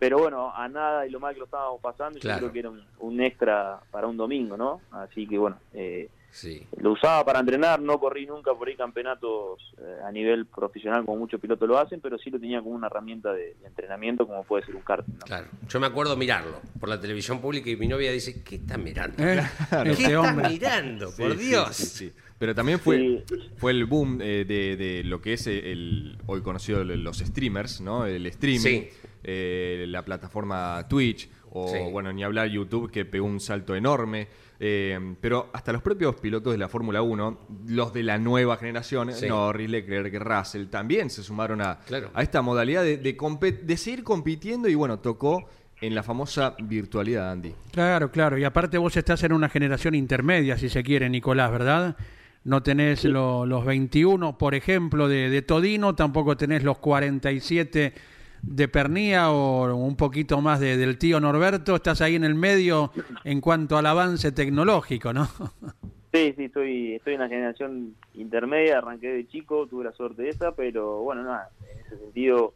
Pero bueno, a nada y lo mal que lo estábamos pasando, Claro. yo creo que era un, un extra para un domingo, ¿no? Así que bueno, eh, Sí. lo usaba para entrenar, no corrí nunca por ahí campeonatos eh, a nivel profesional como muchos pilotos lo hacen, pero sí lo tenía como una herramienta de, de entrenamiento como puede ser un karting. ¿no? Claro. Yo me acuerdo mirarlo por la televisión pública y mi novia dice, ¿qué estás mirando? ¿Eh? ¿Qué Este hombre. mirando? Sí, por sí, Dios. sí, sí. Pero también fue, Sí. fue el boom eh, de, de lo que es el hoy conocido los streamers, ¿no? El streaming, Sí. eh, la plataforma Twitch, o Sí. bueno, ni hablar YouTube, que pegó un salto enorme. Eh, pero hasta los propios pilotos de la Fórmula 1, los de la nueva generación, Sí. Norris, Leclerc, Russell, también se sumaron a, Claro. a esta modalidad de, de, de seguir compitiendo y bueno, tocó en la famosa virtualidad, Andy. Claro, claro. Y aparte vos estás en una generación intermedia, si se quiere, Nicolás, ¿verdad? No tenés lo- los 21, por ejemplo, de, de Todino, tampoco tenés los 47 de Pernía o un poquito más de- del tío Norberto, estás ahí en el medio en cuanto al avance tecnológico, ¿no? Sí, sí, estoy, estoy en la generación intermedia, arranqué de chico, tuve la suerte de esa, pero bueno, nada, en ese sentido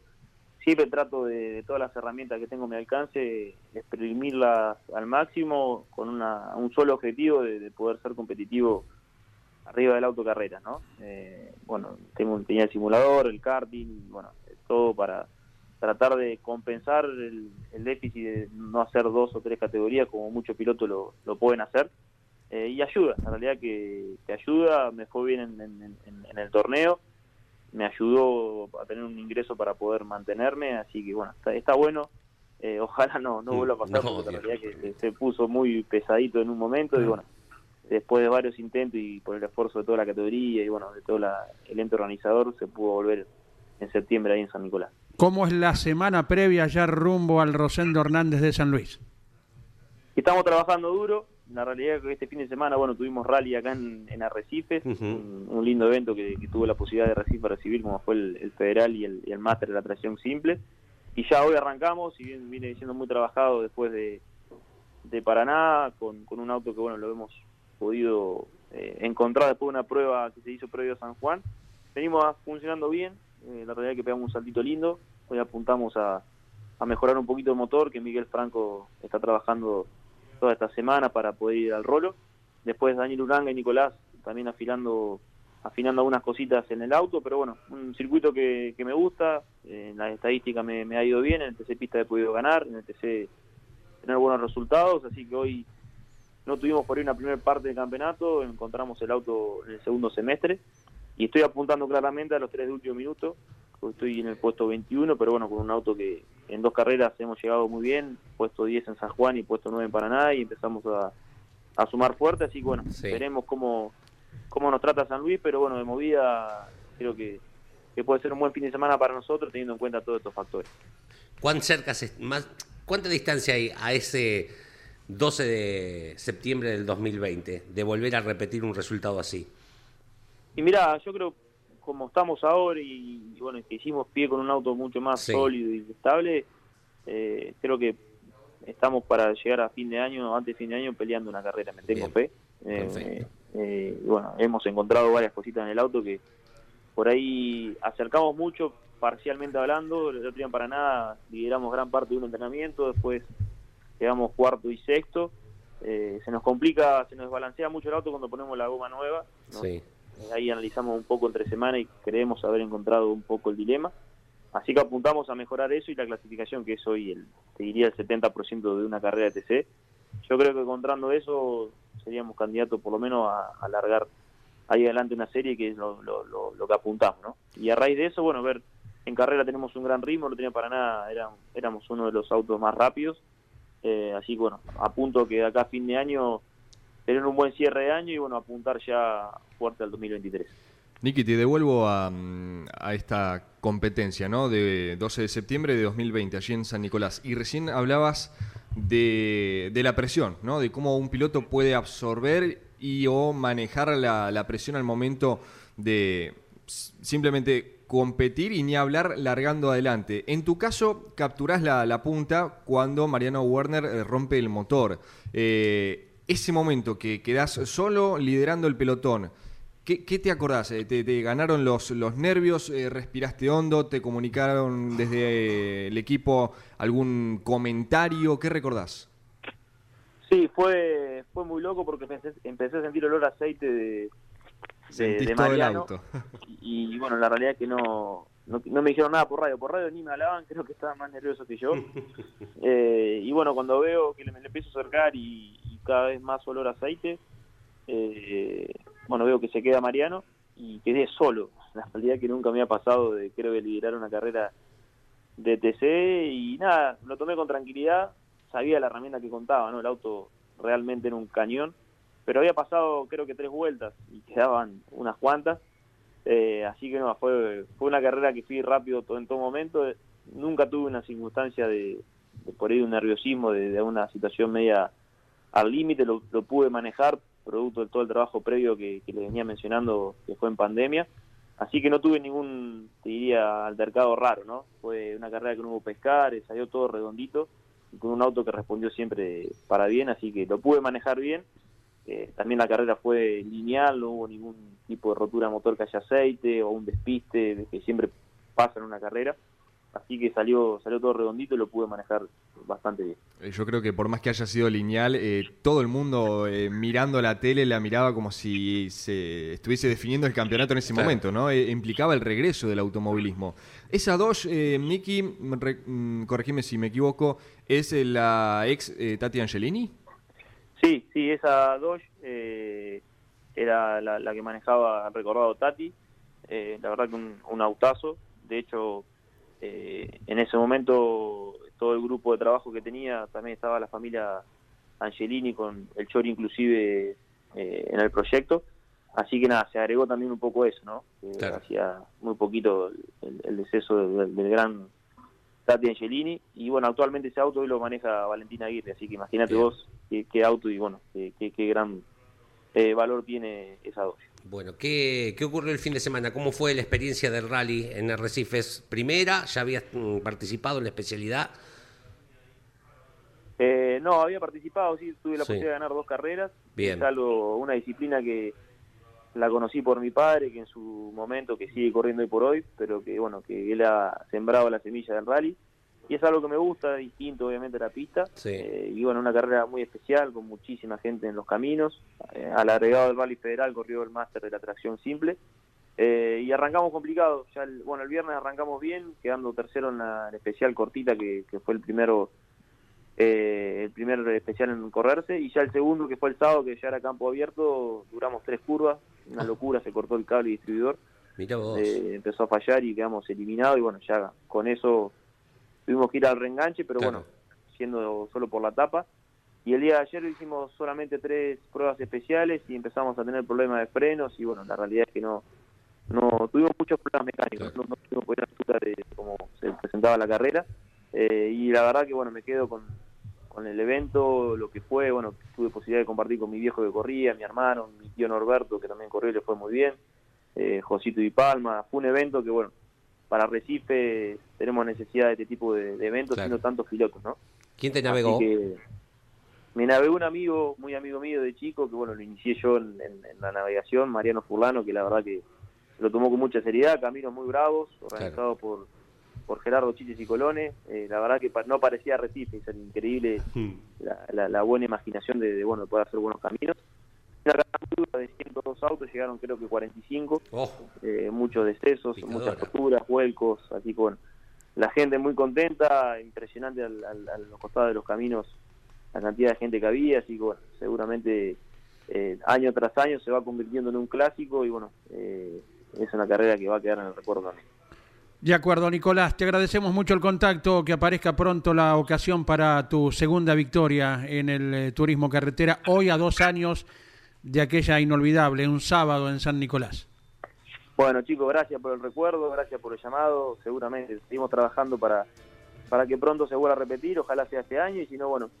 siempre trato de, todas las herramientas que tengo a mi alcance, exprimirlas al máximo con una, un solo objetivo de, de poder ser competitivo arriba del autocarrera, ¿no? Eh, bueno, tengo, tenía el simulador, el karting, bueno, todo para tratar de compensar el, el déficit de no hacer dos o tres categorías como muchos pilotos lo, lo pueden hacer. Eh, y ayuda, en realidad que, que ayuda, me fue bien en, en- en- en el torneo, me ayudó a tener un ingreso para poder mantenerme, así que bueno, está, está bueno. Eh, ojalá no, no vuelva a pasar, No, porque Dios. realidad que se, se puso muy pesadito en un momento y bueno, después de varios intentos y por el esfuerzo de toda la categoría y bueno, de todo la- el ente organizador, se pudo volver en septiembre ahí en San Nicolás. ¿Cómo es la semana previa ya rumbo al Rosendo Hernández de San Luis? Estamos trabajando duro. La realidad es que este fin de semana, bueno, tuvimos rally acá en, en Arrecifes, un, un lindo evento que, que tuvo la posibilidad de Arrecife recibir, como fue el, el federal y el, y el máster de la tracción simple. Y ya hoy arrancamos, y bien viene siendo muy trabajado después de, de Paraná, con, con un auto que, bueno, lo hemos podido eh, encontrar después de una prueba que se hizo previo a San Juan. Venimos funcionando bien, eh, la realidad es que pegamos un saltito lindo. Hoy apuntamos a, mejorar un poquito el motor, que Miguel Franco está trabajando toda esta semana para poder ir al rolo. Después Daniel Uranga y Nicolás también afilando afinando algunas cositas en el auto, pero bueno, un circuito que, que me gusta, eh, en las estadísticas me, me ha ido bien, en el TC Pista he podido ganar, en el TC tener buenos resultados, así que hoy no tuvimos por ahí una primera parte del campeonato, encontramos el auto en el segundo semestre y estoy apuntando claramente a los tres de último minuto, estoy en el puesto 21, pero bueno, con un auto que en dos carreras hemos llegado muy bien, puesto 10 en San Juan y puesto 9 en Paraná y empezamos a, a sumar fuerte, así que bueno, Sí. veremos cómo, cómo nos trata San Luis, pero bueno, de movida creo que, que puede ser un buen fin de semana para nosotros teniendo en cuenta todos estos factores. ¿Cuán cerca se- más, ¿Cuánta distancia hay a ese 12 de septiembre del 2020 de volver a repetir un resultado así? Y mira, yo creo como estamos ahora y, y bueno, que hicimos pie con un auto mucho más Sí. sólido y estable, eh, creo que estamos para llegar a fin de año, antes de fin de año, peleando una carrera, me tengo Bien. fe. Eh, eh, bueno, hemos encontrado varias cositas en el auto que por ahí acercamos mucho, parcialmente hablando, el otro día en Paraná lideramos gran parte de un entrenamiento, después quedamos cuarto y sexto. Eh, se nos complica, se nos desbalancea mucho el auto cuando ponemos la goma nueva. ¿no? Sí. Ahí analizamos un poco entre semana y creemos haber encontrado un poco el dilema. Así que apuntamos a mejorar eso y la clasificación, que es hoy, el, te diría, el 70% de una carrera de TC. Yo creo que encontrando eso seríamos candidatos por lo menos a, alargar ahí adelante una serie que es lo, que apuntamos. ¿no? Y a raíz de eso, bueno, ver, en carrera tenemos un gran ritmo, no tenía para nada, era- éramos uno de los autos más rápidos. Eh, así que bueno, apunto que acá a fin de año tener un buen cierre de año y bueno, apuntar ya fuerte al 2023. Niki, te devuelvo a, esta competencia, ¿no? De 12 de septiembre de 2020, allí en San Nicolás. Y recién hablabas de, la presión, ¿no? De cómo un piloto puede absorber y o manejar la, presión al momento de simplemente competir y ni hablar largando adelante. En tu caso, capturás la, la punta cuando Mariano Werner eh, rompe el motor. Eh, ese momento que quedás solo liderando el pelotón, ¿Qué, qué te acordás? Eh, ¿Te, te ganaron los, los nervios? Eh, ¿Respiraste hondo? ¿Te comunicaron desde eh, el equipo algún comentario? ¿Qué recordás? Sí, fue fue muy loco porque empecé, empecé a sentir olor a aceite de, de, de todo el Mariano. auto. Y, bueno, la realidad es que no, no, no me dijeron nada por radio. Por radio ni me hablaban, creo que estaban más nerviosos que yo. Eh, y bueno, cuando veo que le, me le empiezo a acercar y, y cada vez más olor a aceite, eh, bueno, veo que se queda Mariano y quedé solo. La realidad que nunca me ha pasado de creo que liderar una carrera de TC y nada, lo tomé con tranquilidad, sabía la herramienta que contaba, ¿no? El auto realmente era un cañón, pero había pasado creo que tres vueltas y quedaban unas cuantas, eh, así que no, fue, fue una carrera que fui rápido todo, en todo momento, nunca tuve una circunstancia de, por ahí un nerviosismo, de, una situación media al límite, lo, pude manejar, producto de todo el trabajo previo que, que les venía mencionando que fue en pandemia, Así que no tuve ningún, te diría, altercado raro, ¿no? Fue una carrera que no hubo pescar, salió todo redondito, con un auto que respondió siempre para bien, así que lo pude manejar bien. Eh, también la carrera fue lineal, no hubo ningún tipo de rotura motor que haya aceite o un despiste de que siempre pasa en una carrera. Así que salió, salió todo redondito y lo pude manejar bastante bien. Eh, Yo creo que por más que haya sido lineal, eh, todo el mundo eh, mirando la tele la miraba como si se estuviese definiendo el campeonato en ese Claro. momento, ¿no? Eh, implicaba el regreso del automovilismo. Esa Dodge, eh, Nicky, re- mm, corregime si me equivoco, es la ex eh, Tati Angelini. Sí, sí, esa Dodge eh, era la, la que manejaba recordado Tati. Eh, la verdad que un, un autazo. De hecho, eh, en ese momento todo el grupo de trabajo que tenía, también estaba la familia Angelini con el Chori inclusive eh, en el proyecto. Así que nada, se agregó también un poco eso, ¿no? Claro. Hacía muy poquito el, el deceso del, del gran Tati Angelini. Y bueno, actualmente ese auto hoy lo maneja Valentina Aguirre, así que imagínate Bien. vos qué, qué auto y bueno, qué, qué- qué gran eh, valor tiene esa Dodge. Bueno, ¿qué, ¿qué ocurrió el fin de semana? ¿Cómo fue la experiencia del rally en Arrecifes? Primera, ya habías mm, participado en la especialidad. Eh, no, había participado, sí, tuve la Sí. posibilidad de ganar dos carreras. Bien. Es algo, una disciplina que la conocí por mi padre, que en su momento, que sigue corriendo hoy por hoy, pero que bueno, que él ha sembrado la semilla del rally. Y es algo que me gusta, distinto obviamente a la pista. Sí. Eh, y bueno, una carrera muy especial, con muchísima gente en los caminos. Eh, al agregado del Rally Federal corrió el máster de la tracción simple. Eh, y arrancamos complicado. Ya el, bueno, el viernes arrancamos bien, quedando tercero en la, en la especial cortita, que, que fue el primero eh, el primer especial en correrse. Y ya el segundo, que fue el sábado, que ya era campo abierto, duramos tres curvas. Una locura, se cortó el cable distribuidor. Mira vos. Eh, empezó a fallar y quedamos eliminados. Y bueno, ya con eso tuvimos que ir al reenganche, pero Claro. bueno, siendo solo por la tapa. Y el día de ayer hicimos solamente tres pruebas especiales y empezamos a tener problemas de frenos y bueno, la realidad es que no no tuvimos muchos problemas mecánicos, no, no pudimos altura de cómo se presentaba la carrera Eh, y la verdad que bueno, me quedo con, con el evento, lo que fue, bueno, tuve posibilidad de compartir con mi viejo que corría, mi hermano, mi tío Norberto que también corrió y le fue muy bien, eh, Josito y Palma, fue un evento que bueno, para Recife tenemos necesidad de este tipo de, de eventos, Claro. siendo tantos pilotos, ¿no? ¿Quién te navegó? Que me navegó un amigo, muy amigo mío de chico, que bueno, lo inicié yo en, en- en la navegación, Mariano Furlano, que la verdad que lo tomó con mucha seriedad, caminos muy bravos, organizados por, por Gerardo Chiches y Colone, eh, la verdad que no parecía Recife, es increíble la, la- la buena imaginación de, de, bueno, de poder hacer buenos caminos. Una dura de 102 autos, llegaron creo que 45, Ojo. eh, muchos decesos, Picadora. muchas roturas, vuelcos, así que bueno, la gente muy contenta, impresionante al, al- a los costados de los caminos la cantidad de gente que había, así que bueno, seguramente eh, año tras año se va convirtiendo en un clásico y bueno, eh, es una carrera que va a quedar en el recuerdo también. De acuerdo, Nicolás, te agradecemos mucho el contacto, que aparezca pronto la ocasión para tu segunda victoria en el eh, turismo carretera, hoy a dos años de aquella inolvidable, un sábado en San Nicolás. Bueno chicos, gracias por el recuerdo, gracias por el llamado, seguramente seguimos trabajando para, para que pronto se vuelva a repetir, ojalá sea este año y si no, bueno,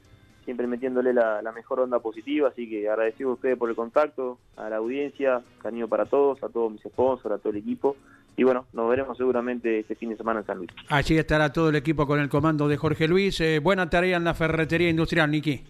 siempre metiéndole la, mejor onda positiva, así que agradecido a ustedes por el contacto, a la audiencia, cariño para todos, a todos mis sponsors, a todo el equipo y bueno, nos veremos seguramente este fin de semana en San Luis. Allí estará todo el equipo con el comando de Jorge Luis. Eh, buena tarea en la ferretería industrial, Niki.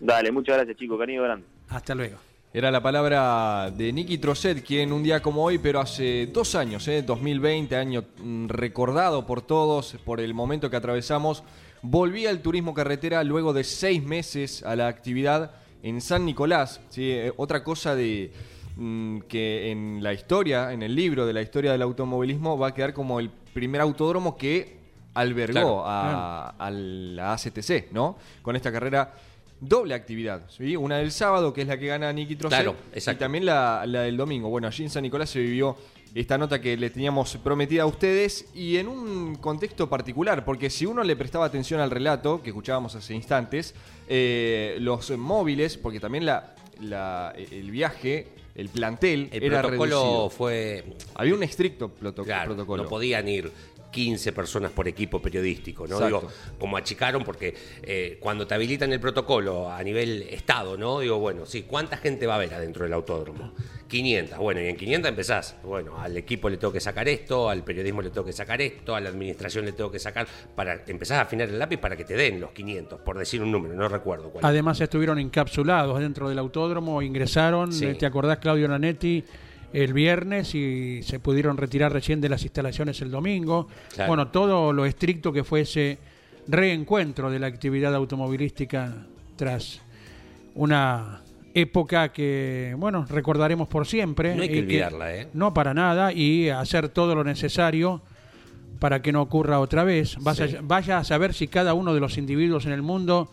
Dale, muchas gracias chicos, cariño grande. Hasta luego. Era la palabra de Nicky Trosset, quien un día como hoy, pero hace dos años, ¿eh? 2020, año mm, recordado por todos, por el momento que atravesamos, volvía al turismo carretera luego de seis meses a la actividad en San Nicolás. ¿sí? Eh, Otra cosa de mm, que en la historia, en el libro de la historia del automovilismo, va a quedar como el primer autódromo que albergó Claro. a, a la ACTC, ¿no? Con esta carrera doble actividad, ¿sí? Una del sábado, que es la que gana Nicky Claro, y también la, la del domingo. Bueno, allí en San Nicolás se vivió esta nota que le teníamos prometida a ustedes y en un contexto particular, porque si uno le prestaba atención al relato que escuchábamos hace instantes, eh, los móviles, porque también la, la- el viaje, el plantel El era protocolo reducido. fue. Había un estricto Claro, protocolo. no podían ir 15 personas por equipo periodístico, ¿no? Exacto. Digo, como achicaron, porque eh, cuando te habilitan el protocolo a nivel Estado, ¿no? Digo, bueno, sí, ¿cuánta gente va a haber adentro del autódromo? 500. Bueno, y en 500 empezás. Bueno, al equipo le tengo que sacar esto, al periodismo le tengo que sacar esto, a la administración le tengo que sacar. para Empezás a afinar el lápiz para que te den los 500, por decir un número, no recuerdo cuál. Además estuvieron encapsulados dentro del autódromo, ingresaron, Sí. ¿te acordás Claudio Nanetti? El viernes y se pudieron retirar recién de las instalaciones el domingo. Claro. Bueno, todo lo estricto que fue ese reencuentro de la actividad automovilística tras una época que, bueno, recordaremos por siempre. No hay que olvidarla, ¿eh? No para nada y hacer todo lo necesario para que no ocurra otra vez. Vas Sí. a- vaya a saber si cada uno de los individuos en el mundo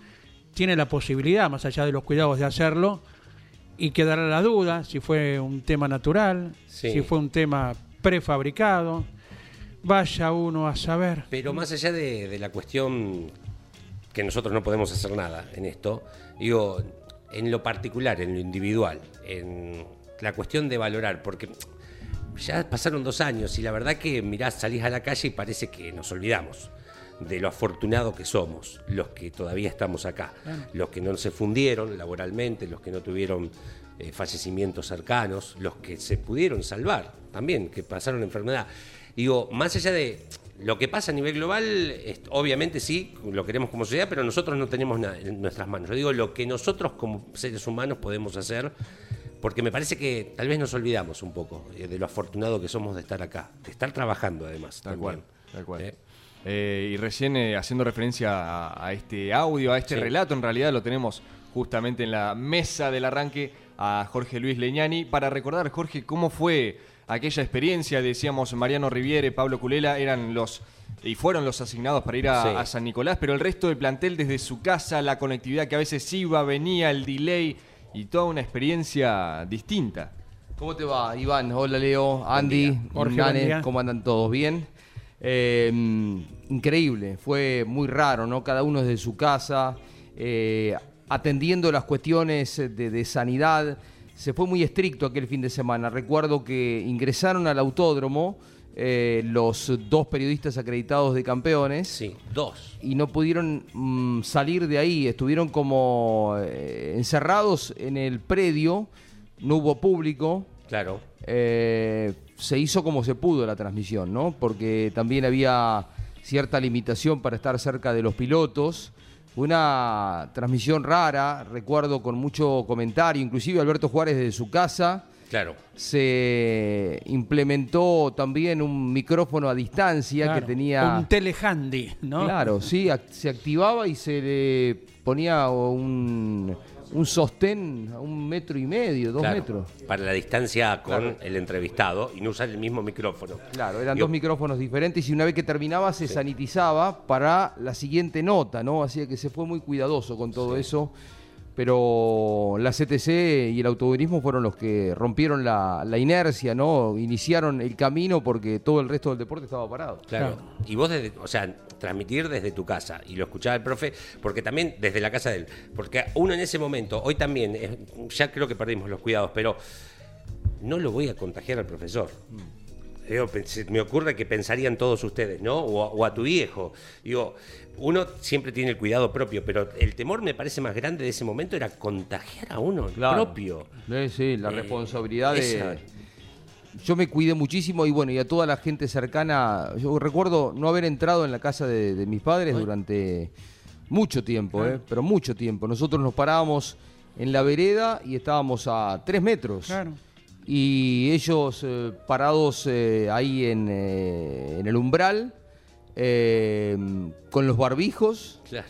tiene la posibilidad, más allá de los cuidados de hacerlo, y quedará la duda si fue un tema natural, Sí. si fue un tema prefabricado. Vaya uno a saber. Pero más allá de, de la cuestión que nosotros no podemos hacer nada en esto, digo, en lo particular, en lo individual, en la cuestión de valorar, porque ya pasaron dos años y la verdad que mirás, salís a la calle y parece que nos olvidamos de lo afortunado que somos, los que todavía estamos acá, los que no se fundieron laboralmente, los que no tuvieron eh, fallecimientos cercanos, los que se pudieron salvar también, que pasaron enfermedad. Digo, más allá de lo que pasa a nivel global, es- obviamente sí, lo queremos como sociedad, pero nosotros no tenemos nada en nuestras manos. Yo digo lo que nosotros como seres humanos podemos hacer, porque me parece que tal vez nos olvidamos un poco eh, de lo afortunado que somos de estar acá, de estar trabajando además. Tal también. cual, tal cual. Eh, Eh, y recién eh, haciendo referencia a, a este audio, a este Sí. relato, en realidad lo tenemos justamente en la mesa del arranque a Jorge Luis Leñani. Para recordar, Jorge, cómo fue aquella experiencia, decíamos Mariano Riviere, Pablo Culela, eran los y fueron los asignados para ir a, Sí. a San Nicolás, pero el resto del plantel desde su casa, la conectividad que a veces iba, venía, el delay y toda una experiencia distinta. ¿Cómo te va, Iván? Hola, Leo, Andy. Jorge, Nane. ¿cómo andan todos? ¿Bien? Eh, increíble, fue muy raro, ¿no? Cada uno desde su casa, eh, atendiendo las cuestiones de, de sanidad. Se fue muy estricto aquel fin de semana. Recuerdo que ingresaron al autódromo eh, los dos periodistas acreditados de campeones sí, dos. y no pudieron mm, salir de ahí, estuvieron como eh, encerrados en el predio, no hubo público, Claro. eh, se hizo como se pudo la transmisión, ¿no? Porque también había cierta limitación para estar cerca de los pilotos. Una transmisión rara, recuerdo con mucho comentario, inclusive Alberto Juárez desde su casa. Claro. Se implementó también un micrófono a distancia Claro, que tenía... Un telehandy, ¿no? Claro, sí, ac- se activaba y se le ponía un, un sostén a un metro y medio, dos Claro, metros. Para la distancia con Claro. el entrevistado y no usar el mismo micrófono. Claro, eran dos micrófonos diferentes y una vez que terminaba se sanitizaba para la siguiente nota, ¿no? Así que se fue muy cuidadoso con todo eso. Pero la CTC y el automovilismo fueron los que rompieron la, la inercia, ¿no? Iniciaron el camino porque todo el resto del deporte estaba parado. Claro. Y vos, desde, o sea, transmitir desde tu casa y lo escuchaba el profe, porque también desde la casa de él. Porque uno en ese momento, hoy también, eh, ya creo que perdimos los cuidados, pero no lo voy a contagiar al profesor. Digo, me ocurre que pensarían todos ustedes, ¿no? O a, o a tu viejo. Digo, uno siempre tiene el cuidado propio, pero el temor me parece más grande de ese momento era contagiar a uno el Claro. propio. Sí, sí, la Eh, responsabilidad esa- de... Yo me cuidé muchísimo y bueno, y a toda la gente cercana, yo recuerdo no haber entrado en la casa de, de mis padres durante mucho tiempo, ¿eh? pero mucho tiempo. Nosotros nos parábamos en la vereda y estábamos a tres metros. Claro. Y ellos eh, parados eh, ahí en, eh, en el umbral, eh, con los barbijos, Claro.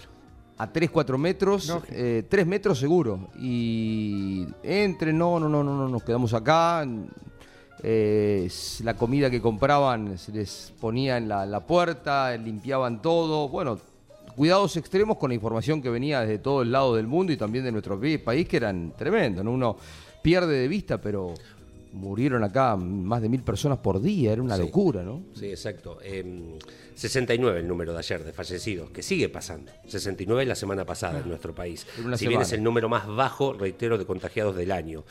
a 3, 4 metros, eh, 3 metros seguro. Y entre, no, no, no, no, no, nos quedamos acá. Eh, la comida que compraban se les ponía en la, la puerta, limpiaban todo. Bueno, cuidados extremos con la información que venía desde todo el lado del mundo y también de nuestro país, que eran tremendos. ¿no? Uno pierde de vista, pero murieron acá más de mil personas por día, era una Sí. locura, ¿no? Sí, exacto. Eh, 69 el número de ayer de fallecidos, que sigue pasando. 69 la semana pasada en nuestro país. Si bien es el número más bajo, reitero, de contagiados del año.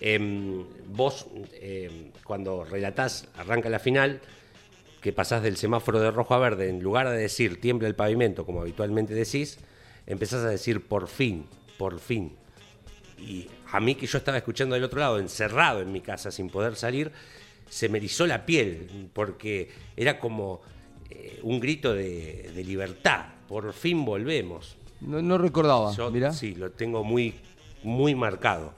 Eh, vos, eh, cuando relatás, arranca la final, que pasás del semáforo de rojo a verde, en lugar de decir tiembla el pavimento, como habitualmente decís, empezás a decir por fin, por fin. y a mí que yo estaba escuchando del otro lado, encerrado en mi casa sin poder salir, se me erizó la piel, porque era como eh, un grito de, de libertad. Por fin volvemos. No, no recordaba, Yo mirá. sí, lo tengo muy, muy marcado.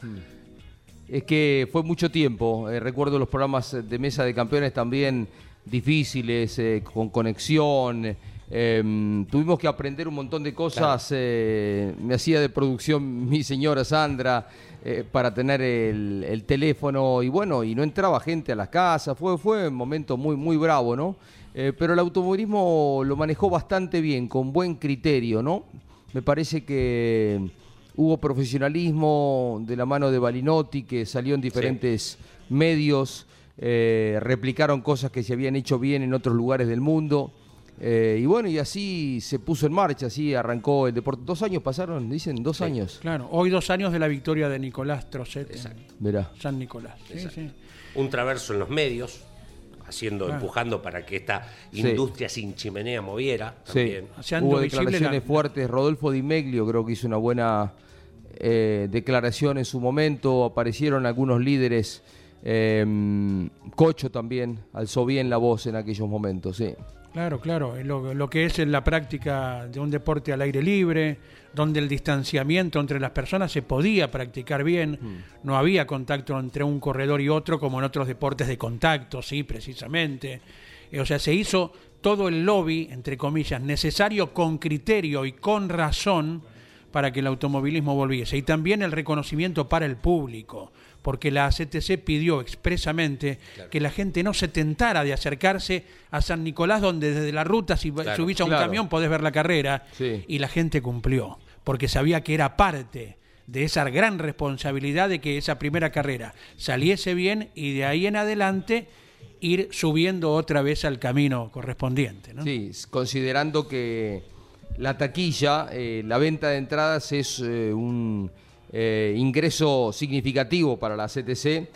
Es que fue mucho tiempo. eh, recuerdo los programas de mesa de campeones también difíciles, eh, con conexión. eh, tuvimos que aprender un montón de cosas. eh, me hacía de producción mi señora Sandra eh, para tener el, el teléfono y bueno, y no entraba gente a las casas. Fue, fue un momento muy, muy bravo, ¿no? Eh, pero el automovilismo lo manejó bastante bien, con buen criterio, ¿no? Me parece que hubo profesionalismo de la mano de Balinotti, que salió en diferentes medios, eh, replicaron cosas que se habían hecho bien en otros lugares del mundo. Eh, y bueno, y así se puso en marcha, así arrancó el deporte. Dos años pasaron, dicen, dos años. Claro, hoy dos años de la victoria de Nicolás Trocet en Verá. San Nicolás. Sí, Exacto. sí. Un traverso en los medios, haciendo, Claro. empujando para que esta Sí. industria sin chimenea moviera. Sí, También. hubo declaraciones fuertes. Rodolfo Di Meglio creo que hizo una buena eh, declaración en su momento. Aparecieron algunos líderes. eh, Cocho también alzó bien la voz en aquellos momentos, sí. Claro, claro, es lo, lo que es en la práctica de un deporte al aire libre, donde el distanciamiento entre las personas se podía practicar bien, no había contacto entre un corredor y otro como en otros deportes de contacto, sí, precisamente. Eh, o sea, se hizo todo el lobby, entre comillas, necesario con criterio y con razón para que el automovilismo volviese. Y también el reconocimiento para el público, porque la CTC pidió expresamente que la gente no se tentara de acercarse a San Nicolás, donde desde la ruta, si Claro, subís a un claro. camión, podés ver la carrera. Sí. Y la gente cumplió, porque sabía que era parte de esa gran responsabilidad de que esa primera carrera saliese bien y de ahí en adelante ir subiendo otra vez al camino correspondiente. ¿no? Sí, considerando que la taquilla, eh, la venta de entradas es eh, un eh, ingreso significativo para la CTC,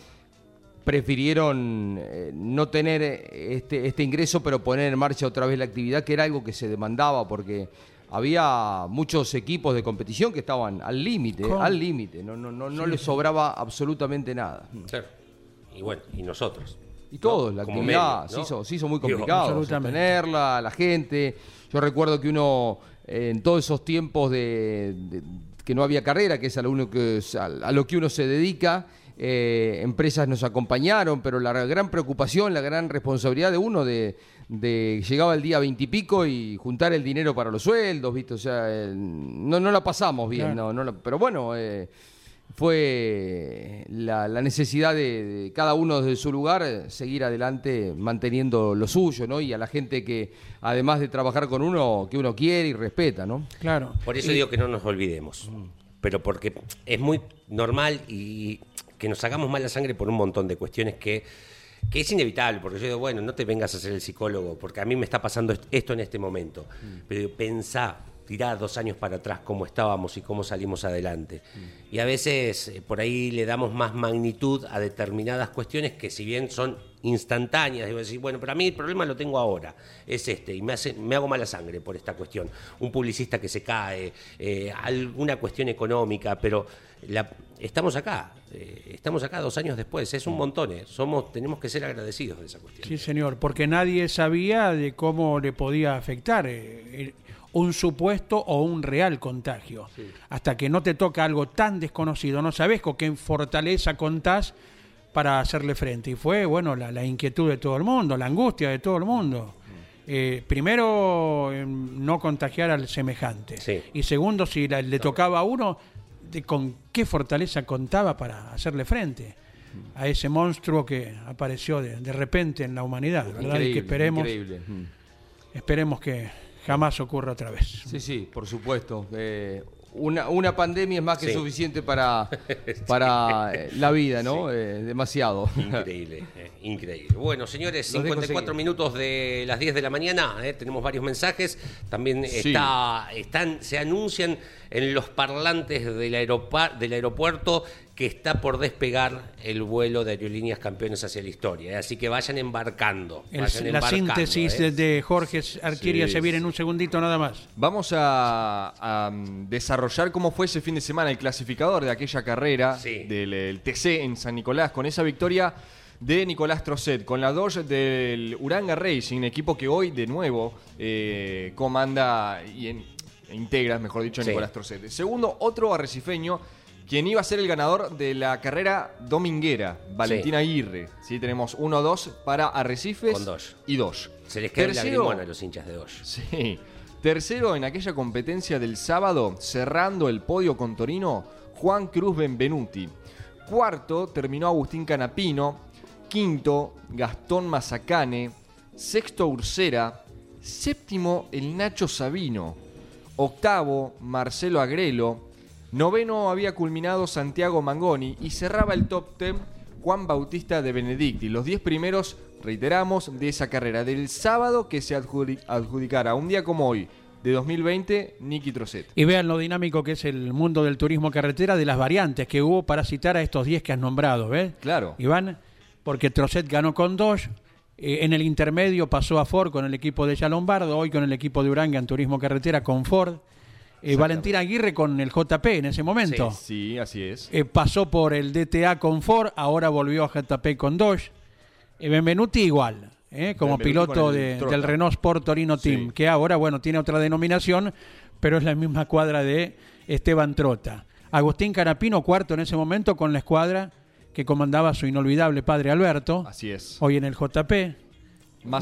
prefirieron eh, no tener este, este ingreso, pero poner en marcha otra vez la actividad, que era algo que se demandaba, porque había muchos equipos de competición que estaban al límite, al límite, no, no, no, no Sí, les sobraba absolutamente nada. Claro. Y bueno, y nosotros. Y todos, ¿no? la Como actividad medio, se, hizo, se hizo muy complicado sostenerla, la gente. Yo recuerdo que uno, eh, en todos esos tiempos de, de- que no había carrera, que es a lo, único que, a, lo que uno se dedica, eh, empresas nos acompañaron, pero la gran preocupación, la gran responsabilidad de uno de, de llegaba el día veintipico y, juntar el dinero para los sueldos, ¿viste? O sea, eh, no, no la pasamos bien, Claro. no, no la- pero bueno, eh, fue la, la necesidad de, de cada uno desde su lugar eh, seguir adelante manteniendo lo suyo, ¿no? Y a la gente que, además de trabajar con uno, que uno quiere y respeta, ¿no? Claro. Por eso digo que no nos olvidemos. Pero porque es muy normal y que nos hagamos mala sangre por un montón de cuestiones que, que es inevitable. Porque yo digo, bueno, no te vengas a ser el psicólogo, porque a mí me está pasando est- esto en este momento. Pero digo, pensá, tirá dos años para atrás cómo estábamos y cómo salimos adelante. Y a veces eh, por ahí le damos más magnitud a determinadas cuestiones que si bien son instantáneas, digo decir, bueno, pero a mí el problema lo tengo ahora, es este, y me, hace, me hago mala sangre por esta cuestión. Un publicista que se cae, eh, alguna cuestión económica, pero la- estamos acá, eh, estamos acá dos años después, es un montón, eh, somos, tenemos que ser agradecidos de esa cuestión. Sí, señor, porque nadie sabía de cómo le podía afectar un supuesto o un real contagio. Hasta que no te toca algo tan desconocido, no sabes con qué fortaleza contás para hacerle frente. Y fue, bueno, la, la inquietud de todo el mundo, la angustia de todo el mundo. Eh, primero, eh, no contagiar al semejante. Y segundo, si la- le tocaba a uno, de con qué fortaleza contaba para hacerle frente a ese monstruo que apareció de, de repente en la humanidad, ¿verdad? y que esperemos, increíble. Mm. esperemos que jamás ocurra otra vez. Sí, sí, por supuesto. Eh, una, una pandemia es más que Sí. suficiente para, para eh, la vida, ¿no? Eh, demasiado. Increíble, eh, increíble. Bueno, señores, Los dejo 54 seguir. minutos de las 10 de la mañana, eh, tenemos varios mensajes. También Sí. está, están, se anuncian en los parlantes del, del aeropuerto que está por despegar el vuelo de aerolíneas campeones hacia la historia. ¿eh? Así que vayan embarcando. El- vayan la embarcando, síntesis ¿eh? de, Jorge Arquiria Sí, se viene en un segundito nada más. Vamos a, a, mm, desarrollar cómo fue ese fin de semana el clasificador de aquella carrera Sí. del el TC en San Nicolás, con esa victoria de Nicolás Trocet, con la Dodge del Uranga Racing, equipo que hoy de nuevo eh, comanda y en- e integra, mejor dicho, Sí. Nicolás Trocet. Segundo, otro arrecifeño, quien iba a ser el ganador de la carrera dominguera, Valentín Aguirre. ¿sí? Tenemos 1-2 para Arrecifes Con Dodge. y Dodge. Se les queda el Tercero- lagrimón a los hinchas de Dodge. Sí. Tercero en aquella competencia del sábado, cerrando el podio con Torino, Juan Cruz Benvenuti. Cuarto terminó Agustín Canapino. Quinto, Gastón Mazacane. Sexto, Ursera. Séptimo, el Nacho Sabino. Octavo, Marcelo Agrelo. Noveno había culminado Santiago Mangoni. Y cerraba el top ten Juan Bautista de Benedicti. Los diez primeros, reiteramos, de esa carrera del sábado que se adjudi- adjudicara un día como hoy, de 2020, Nicky Trocet. Y vean lo dinámico que es el mundo del turismo carretera, de las variantes que hubo para citar a estos 10 que has nombrado, ¿ves? Claro. Iván, porque Trocet ganó con Dodge, eh, en el intermedio pasó a Ford con el equipo de Ya Lombardo, hoy con el equipo de Uranga en turismo carretera con Ford. Eh, Valentín Aguirre con el JP en ese momento. Sí, así es. Eh, pasó por el DTA con Ford, ahora volvió a JP con Dodge. Benvenuti igual, como Benvenuti piloto de- del Renault Sport Torino Team, Sí. que ahora, bueno, tiene otra denominación, pero es la misma cuadra de Esteban Trota. Agustín Carapino, cuarto en ese momento, con la escuadra que comandaba su inolvidable padre Alberto, Así es. hoy en el JP.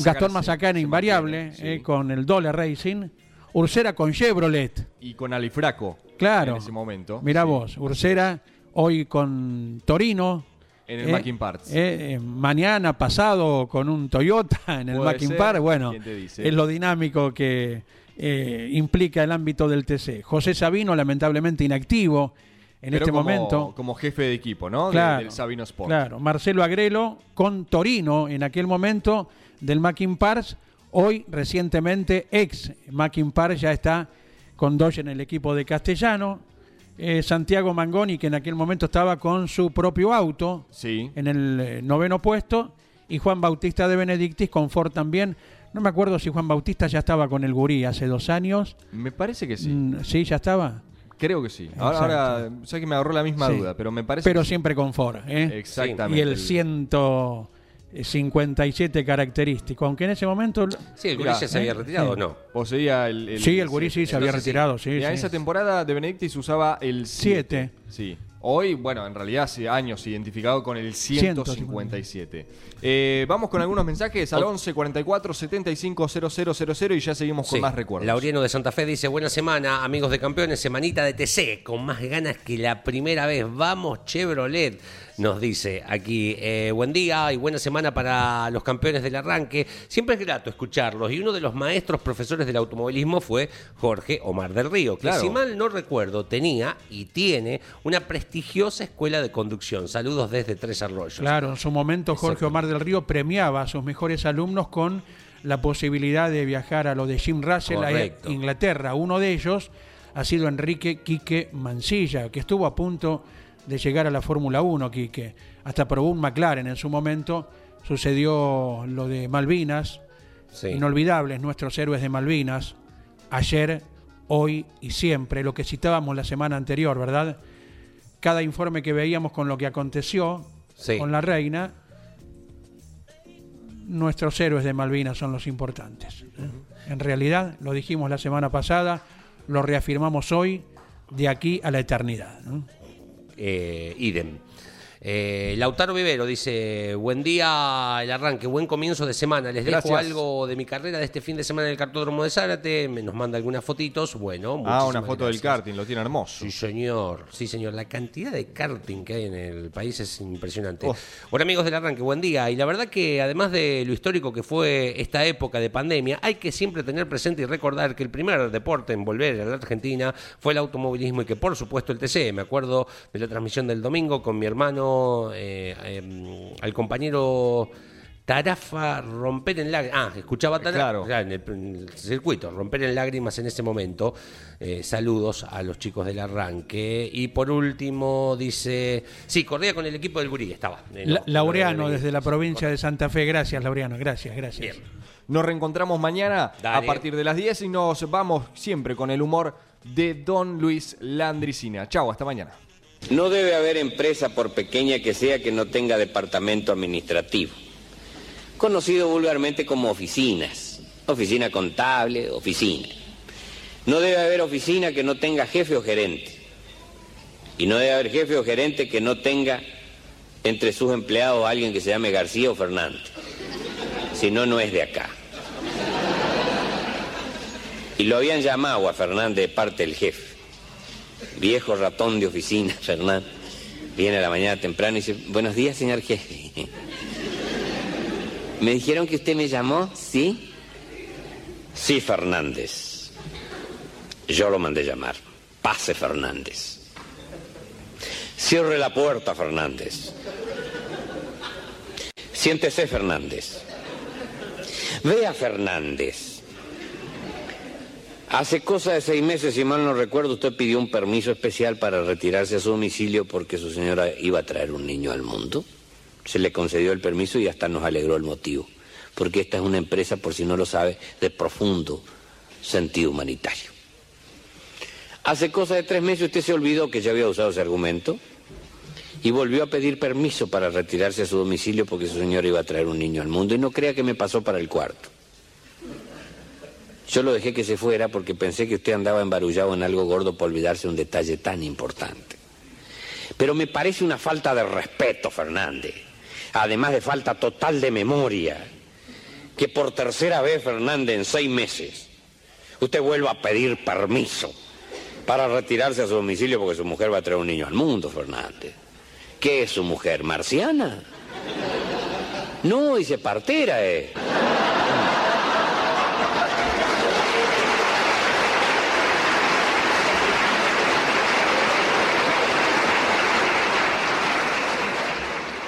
Gastón Mazacane, invariable, mantiene, sí. eh, con el Dole Racing. Ursera con Chevrolet. Y con Alifraco. Claro. En ese momento. Mirá Sí. vos, Ursera hoy con Torino. En el Mackin Parts. eh, eh, mañana pasado con un Toyota en el Puede Mackin ser, Parts. Bueno, es lo dinámico que eh, implica el ámbito del TC. José Sabino, lamentablemente inactivo en Pero este como, momento. Como jefe de equipo, ¿no? De- Claro, del Sabino Sport. Claro, Marcelo Agrelo con Torino en aquel momento del Mackin Parts. Hoy, recientemente, ex Mackin Parts ya está con Dodge en el equipo de Castellano. Eh, Santiago Mangoni, que en aquel momento estaba con su propio auto Sí. en el eh, noveno puesto. Y Juan Bautista de Benedictis con Ford también. No me acuerdo si Juan Bautista ya estaba con el Gurí hace dos años. Me parece que sí. Mm, Sí, ya estaba. Creo que sí. Ahora, ahora sé que me agarró la misma Sí. duda, pero me parece Pero que siempre con Ford. ¿eh? Exactamente. Y el 157 característico, aunque en ese momento... Sí, el Gurí ya se había eh, retirado, sí. ¿no? Poseía el, el- Sí, el Gurí sí se había sí. retirado, sí. Sí. esa temporada de Benedictis usaba el 7. Siete. Sí. Hoy, bueno, en realidad hace años identificado con el 157. Eh, vamos con algunos mensajes al 11 44 75 000 y ya seguimos con Sí. más recuerdos. Lauriano de Santa Fe dice, buena semana, amigos de campeones, semanita de TC, con más ganas que la primera vez. Vamos, Chevrolet, nos dice aquí. Eh, buen día y buena semana para los campeones del arranque. Siempre es grato escucharlos. Y uno de los maestros profesores del automovilismo fue Jorge Omar del Río, que Claro. si mal no recuerdo, tenía y tiene una prestigiosa escuela de conducción. Saludos desde Tres Arroyos. Claro, en su momento Jorge. Omar del Río premiaba a sus mejores alumnos con la posibilidad de viajar a lo de Jim Russell a. Inglaterra. Uno de ellos ha sido Enrique Quique Mancilla, que estuvo a punto de llegar a la Fórmula 1, Quique. Hasta probó un McLaren en su momento. Sucedió lo de Malvinas. Sí. Inolvidables nuestros héroes de Malvinas. Ayer, hoy y siempre. Lo que citábamos la semana anterior, ¿verdad? Cada informe que veíamos con lo que aconteció Sí. con la reina, nuestros héroes de Malvinas son los importantes. ¿eh? En realidad, lo dijimos la semana pasada, lo reafirmamos hoy, de aquí a la eternidad. Eh, idem. Eh, Lautaro Vivero dice, buen día el arranque, buen comienzo de semana. Les dejo algo de mi carrera de este fin de semana en el cartódromo de Zárate. Me nos manda algunas fotitos. Bueno, ah, una foto del karting, lo tiene hermoso. Sí, señor. Sí, señor. La cantidad de karting que hay en el país es impresionante. Oh. Bueno, amigos del arranque, buen día. Y la verdad que además de lo histórico que fue esta época de pandemia, hay que siempre tener presente y recordar que el primer deporte en volver a la Argentina fue el automovilismo y que por supuesto el TC. Me acuerdo de la transmisión del domingo con mi hermano, eh, eh, al compañero Tarafa, romper en lágrimas. Ah, escuchaba Tarafa Claro. en, el, en el circuito, romper en lágrimas en ese momento. Eh, saludos a los chicos del arranque. Y por último, dice. Sí, corría con el equipo del Gurí, estaba. Eh, no, La- Laureano, no, no, desde la provincia de Santa Fe. Gracias, Laureano. Gracias, gracias. Nos reencontramos mañana Dale. a partir de las 10 y nos vamos siempre con el humor de Don Luis Landricina. Chau, hasta mañana. No debe haber empresa, por pequeña que sea, que no tenga departamento administrativo, conocido vulgarmente como oficinas, oficina contable, oficina. No debe haber oficina que no tenga jefe o gerente. Y no debe haber jefe o gerente que no tenga entre sus empleados alguien que se llame García o Fernández. Si no, no es de acá. Y lo habían llamado a Fernández de parte del jefe. Viejo ratón de oficina, Fernández. Viene a la mañana temprano y dice, buenos días, señor jefe. ¿Me dijeron que usted me llamó? ¿Sí? Sí, Fernández. Yo lo mandé llamar. Pase, Fernández. Cierre la puerta, Fernández. Siéntese, Fernández. Vea, Fernández. Hace cosa de seis meses, si mal no recuerdo, usted pidió un permiso especial para retirarse a su domicilio porque su señora iba a traer un niño al mundo. Se le concedió el permiso y hasta nos alegró el motivo. Porque esta es una empresa, por si no lo sabe, de profundo sentido humanitario. Hace cosa de tres meses usted se olvidó que ya había usado ese argumento y volvió a pedir permiso para retirarse a su domicilio porque su señora iba a traer un niño al mundo. Y no crea que me pasó para el cuarto. Yo lo dejé que se fuera porque pensé que usted andaba embarullado en algo gordo por olvidarse un detalle tan importante. Pero me parece una falta de respeto, Fernández, además de falta total de memoria, que por tercera vez, Fernández, en seis meses, usted vuelva a pedir permiso para retirarse a su domicilio porque su mujer va a traer un niño al mundo, Fernández. ¿Qué es su mujer? ¿Marciana? No, dice partera, eh.